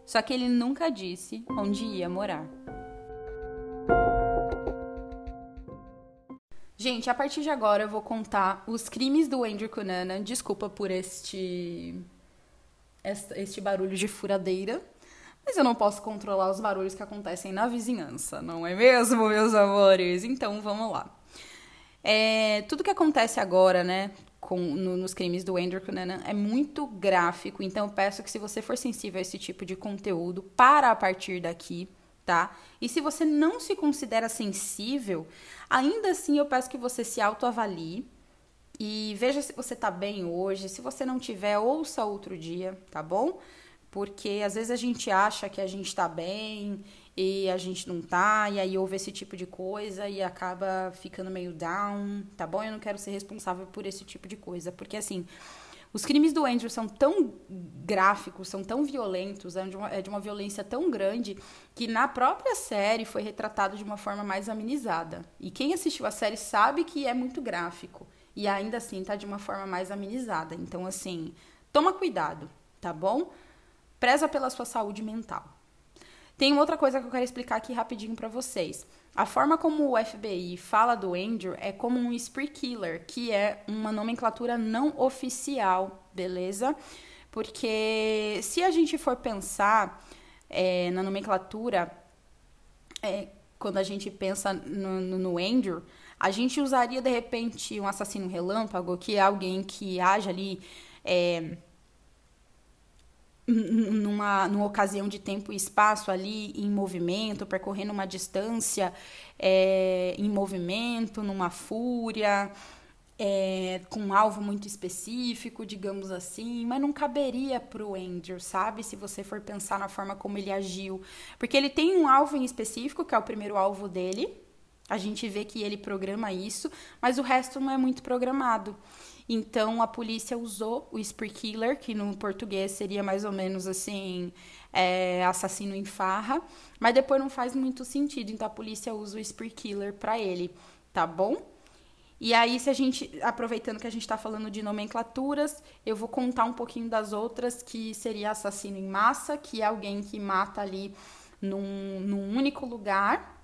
Só que ele nunca disse onde ia morar. Gente, a partir de agora eu vou contar os crimes do Andrew Cunanan. Desculpa por este este barulho de furadeira, mas eu não posso controlar os barulhos que acontecem na vizinhança, não é mesmo, meus amores? Então vamos lá. É, tudo que acontece agora, né, com, no, nos crimes do Andrew Cunanan é muito gráfico, então peço que se você for sensível a esse tipo de conteúdo, para a partir daqui, tá? E se você não se considera sensível, ainda assim eu peço que você se autoavalie e veja se você tá bem hoje. Se você não tiver, ouça outro dia, tá bom? Porque às vezes a gente acha que a gente tá bem e a gente não tá, e aí ouve esse tipo de coisa e acaba ficando meio down, tá bom? Eu não quero ser responsável por esse tipo de coisa, porque assim, os crimes do Andrew são tão gráficos, são tão violentos, é de, uma, é de uma violência tão grande que na própria série foi retratado de uma forma mais amenizada. E quem assistiu a série sabe que é muito gráfico e ainda assim tá de uma forma mais amenizada. Então, assim, toma cuidado, tá bom? Preza pela sua saúde mental. Tem outra coisa que eu quero explicar aqui rapidinho para vocês. A forma como o FBI fala do Andrew é como um spree killer, que é uma nomenclatura não oficial, beleza? Porque se a gente for pensar é, na nomenclatura, é, quando a gente pensa no, no, no Andrew, a gente usaria de repente um assassino relâmpago, que é alguém que age ali. É, numa, numa ocasião de tempo e espaço ali em movimento, percorrendo uma distância é, em movimento, numa fúria. é, com um alvo muito específico, digamos assim, mas não caberia pro Andrew, sabe? Se você for pensar na forma como ele agiu. Porque ele tem um alvo em específico, que é o primeiro alvo dele. A gente vê que ele programa isso, mas o resto não é muito programado. Então a polícia usou o Spree Killer, que no português seria mais ou menos assim, é, assassino em farra, mas depois não faz muito sentido. Então a polícia usa o Spree Killer para ele, tá bom? E aí, se a gente, aproveitando que a gente está falando de nomenclaturas, eu vou contar um pouquinho das outras, que seria assassino em massa, que é alguém que mata ali num, num único lugar,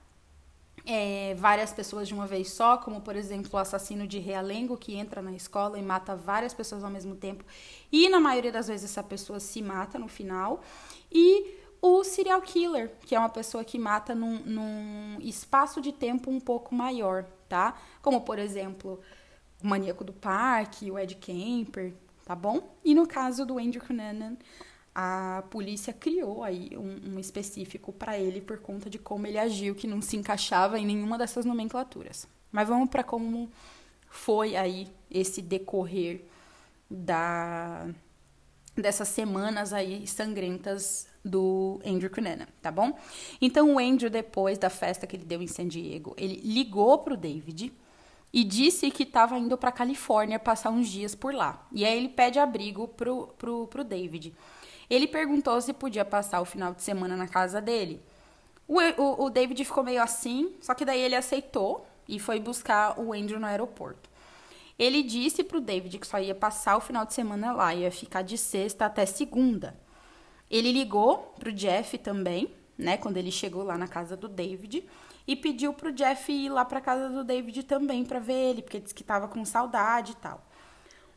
é, várias pessoas de uma vez só, como por exemplo o assassino de Realengo, que entra na escola e mata várias pessoas ao mesmo tempo, e na maioria das vezes essa pessoa se mata no final. E o serial killer, que é uma pessoa que mata num, num espaço de tempo um pouco maior tá? Como, por exemplo, o Maníaco do Parque, o Ed Kemper, tá bom? E no caso do Andrew Cunanan, a polícia criou aí um, um específico para ele por conta de como ele agiu, que não se encaixava em nenhuma dessas nomenclaturas. Mas vamos para como foi aí esse decorrer da dessas semanas aí sangrentas do Andrew Cunanan, tá bom? Então o Andrew, depois da festa que ele deu em San Diego, ele ligou pro David e disse que estava indo para Califórnia passar uns dias por lá. E aí ele pede abrigo pro, pro, pro David. Ele perguntou se podia passar o final de semana na casa dele. O, o, o David ficou meio assim, só que daí ele aceitou e foi buscar o Andrew no aeroporto. Ele disse pro David que só ia passar o final de semana lá, ia ficar de sexta até segunda. Ele ligou pro Jeff também, né, quando ele chegou lá na casa do David, e pediu pro Jeff ir lá pra casa do David também para ver ele, porque disse que tava com saudade e tal.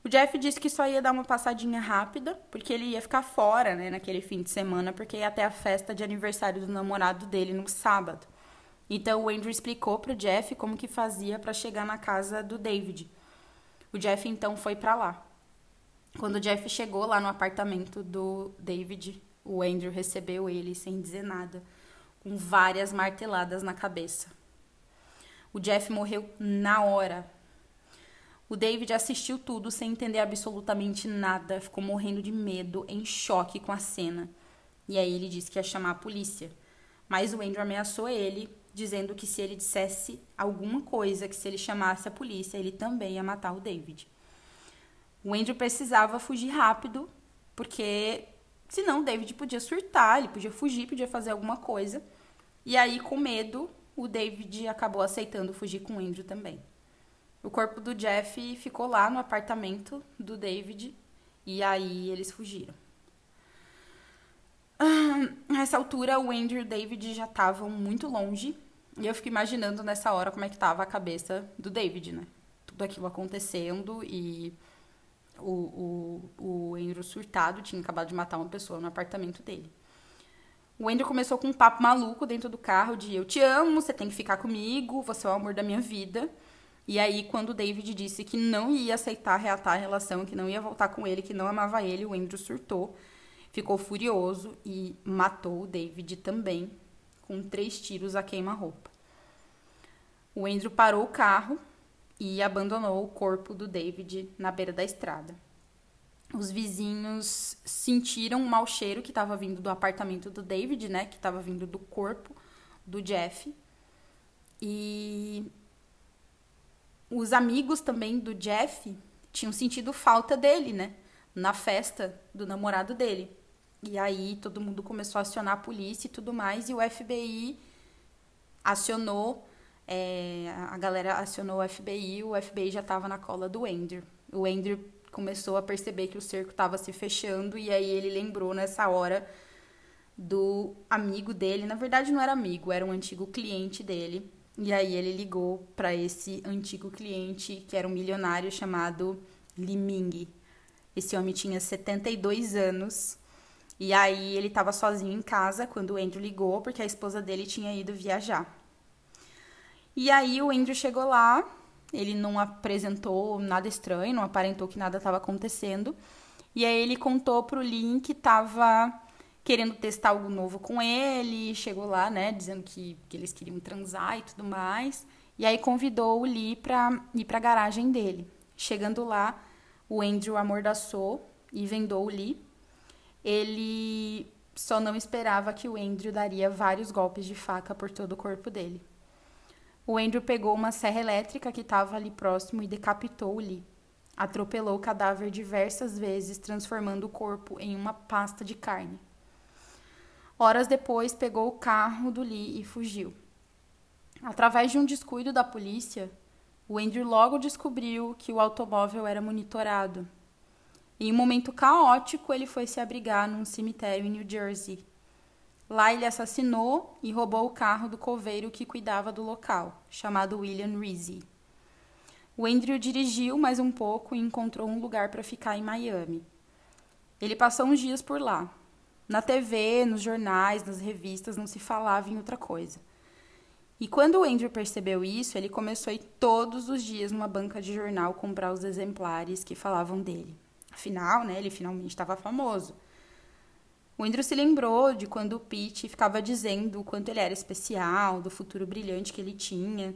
O Jeff disse que só ia dar uma passadinha rápida, porque ele ia ficar fora, né, naquele fim de semana, porque ia até a festa de aniversário do namorado dele no sábado. Então o Andrew explicou pro Jeff como que fazia para chegar na casa do David. O Jeff então foi para lá. Quando o Jeff chegou lá no apartamento do David, o Andrew recebeu ele sem dizer nada, com várias marteladas na cabeça. O Jeff morreu na hora. O David assistiu tudo sem entender absolutamente nada, ficou morrendo de medo, em choque com a cena. E aí ele disse que ia chamar a polícia. Mas o Andrew ameaçou ele, dizendo que se ele dissesse alguma coisa, que se ele chamasse a polícia, ele também ia matar o David. O Andrew precisava fugir rápido, porque senão o David podia surtar, ele podia fugir, podia fazer alguma coisa. E aí, com medo, o David acabou aceitando fugir com o Andrew também. O corpo do Jeff ficou lá no apartamento do David e aí eles fugiram. Nessa altura, o Andrew e o David já estavam muito longe e eu fico imaginando nessa hora como é que estava a cabeça do David, né? Tudo aquilo acontecendo e o, o, o Andrew surtado tinha acabado de matar uma pessoa no apartamento dele. O Andrew começou com um papo maluco dentro do carro de eu te amo, você tem que ficar comigo, você é o amor da minha vida. E aí, quando o David disse que não ia aceitar reatar a relação, que não ia voltar com ele, que não amava ele, o Andrew surtou, ficou furioso e matou o David também, com três tiros a queima-roupa. O Andrew parou o carro e abandonou o corpo do David na beira da estrada. Os vizinhos sentiram um mau cheiro que estava vindo do apartamento do David, né? Que estava vindo do corpo do Jeff. E os amigos também do Jeff tinham sentido falta dele, né? Na festa do namorado dele. E aí todo mundo começou a acionar a polícia e tudo mais, e o FBI acionou é, a galera acionou o FBI, o FBI já estava na cola do Andrew. O Andrew começou a perceber que o cerco estava se fechando e aí ele lembrou nessa hora do amigo dele. Na verdade, não era amigo, era um antigo cliente dele. E aí ele ligou para esse antigo cliente, que era um milionário chamado Liming. Esse homem tinha 72 anos. E aí ele estava sozinho em casa quando o Andrew ligou, porque a esposa dele tinha ido viajar. E aí o Andrew chegou lá, ele não apresentou nada estranho, não aparentou que nada estava acontecendo. E aí ele contou pro Lin que estava querendo testar algo novo com ele, chegou lá, né, dizendo que, que eles queriam transar e tudo mais. E aí convidou o Lee para ir para a garagem dele. Chegando lá, o Andrew amordaçou e vendou o Lee. Ele só não esperava que o Andrew daria vários golpes de faca por todo o corpo dele. O Andrew pegou uma serra elétrica que estava ali próximo e decapitou o Lee. Atropelou o cadáver diversas vezes, transformando o corpo em uma pasta de carne. Horas depois, pegou o carro do Lee e fugiu. Através de um descuido da polícia, o Andrew logo descobriu que o automóvel era monitorado. Em um momento caótico, ele foi se abrigar num cemitério em New Jersey. Lá ele assassinou e roubou o carro do coveiro que cuidava do local, chamado William Rizzi. O Andrew dirigiu mais um pouco e encontrou um lugar para ficar em Miami. Ele passou uns dias por lá. Na TV, nos jornais, nas revistas, não se falava em outra coisa. E quando o Andrew percebeu isso, ele começou a ir todos os dias numa banca de jornal comprar os exemplares que falavam dele. Afinal, né, ele finalmente estava famoso. O Andrew se lembrou de quando o Pete ficava dizendo o quanto ele era especial, do futuro brilhante que ele tinha.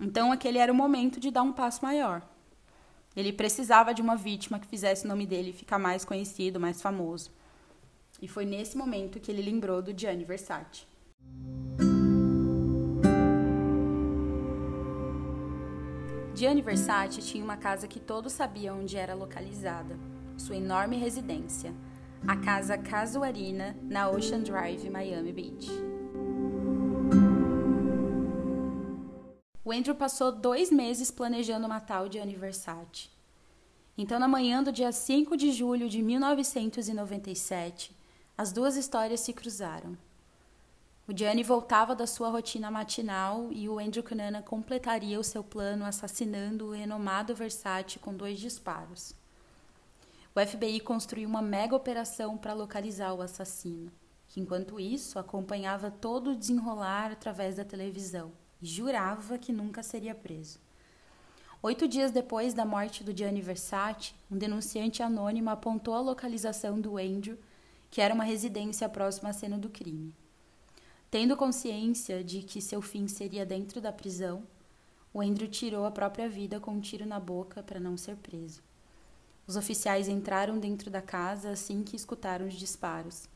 Então, aquele era o momento de dar um passo maior. Ele precisava de uma vítima que fizesse o nome dele ficar mais conhecido, mais famoso. E foi nesse momento que ele lembrou do Gianni Versace. Gianni Versace tinha uma casa que todos sabiam onde era localizada, sua enorme residência, a casa Casuarina, na Ocean Drive, Miami Beach. O Andrew passou dois meses planejando matar o Gianni Versace. Então, na manhã do dia 5 de julho de 1997, as duas histórias se cruzaram. O Gianni voltava da sua rotina matinal e o Andrew Cunanan completaria o seu plano assassinando o renomado Versace com dois disparos. O FBI construiu uma mega operação para localizar o assassino, que enquanto isso acompanhava todo o desenrolar através da televisão e jurava que nunca seria preso. Oito dias depois da morte do Gianni Versace, um denunciante anônimo apontou a localização do Andrew, que era uma residência próxima à cena do crime. Tendo consciência de que seu fim seria dentro da prisão, o Andrew tirou a própria vida com um tiro na boca para não ser preso. Os oficiais entraram dentro da casa assim que escutaram os disparos,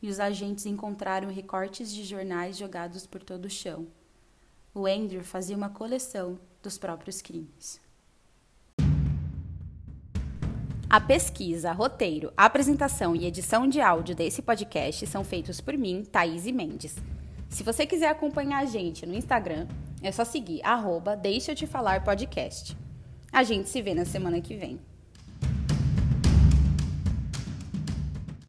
e os agentes encontraram recortes de jornais jogados por todo o chão. O Andrew fazia uma coleção dos próprios crimes. A pesquisa, roteiro, apresentação e edição de áudio desse podcast são feitos por mim, Thaís Mendes. Se você quiser acompanhar a gente no Instagram, é só seguir arroba Deixa Eu Te Falar Podcast. A gente se vê na semana que vem.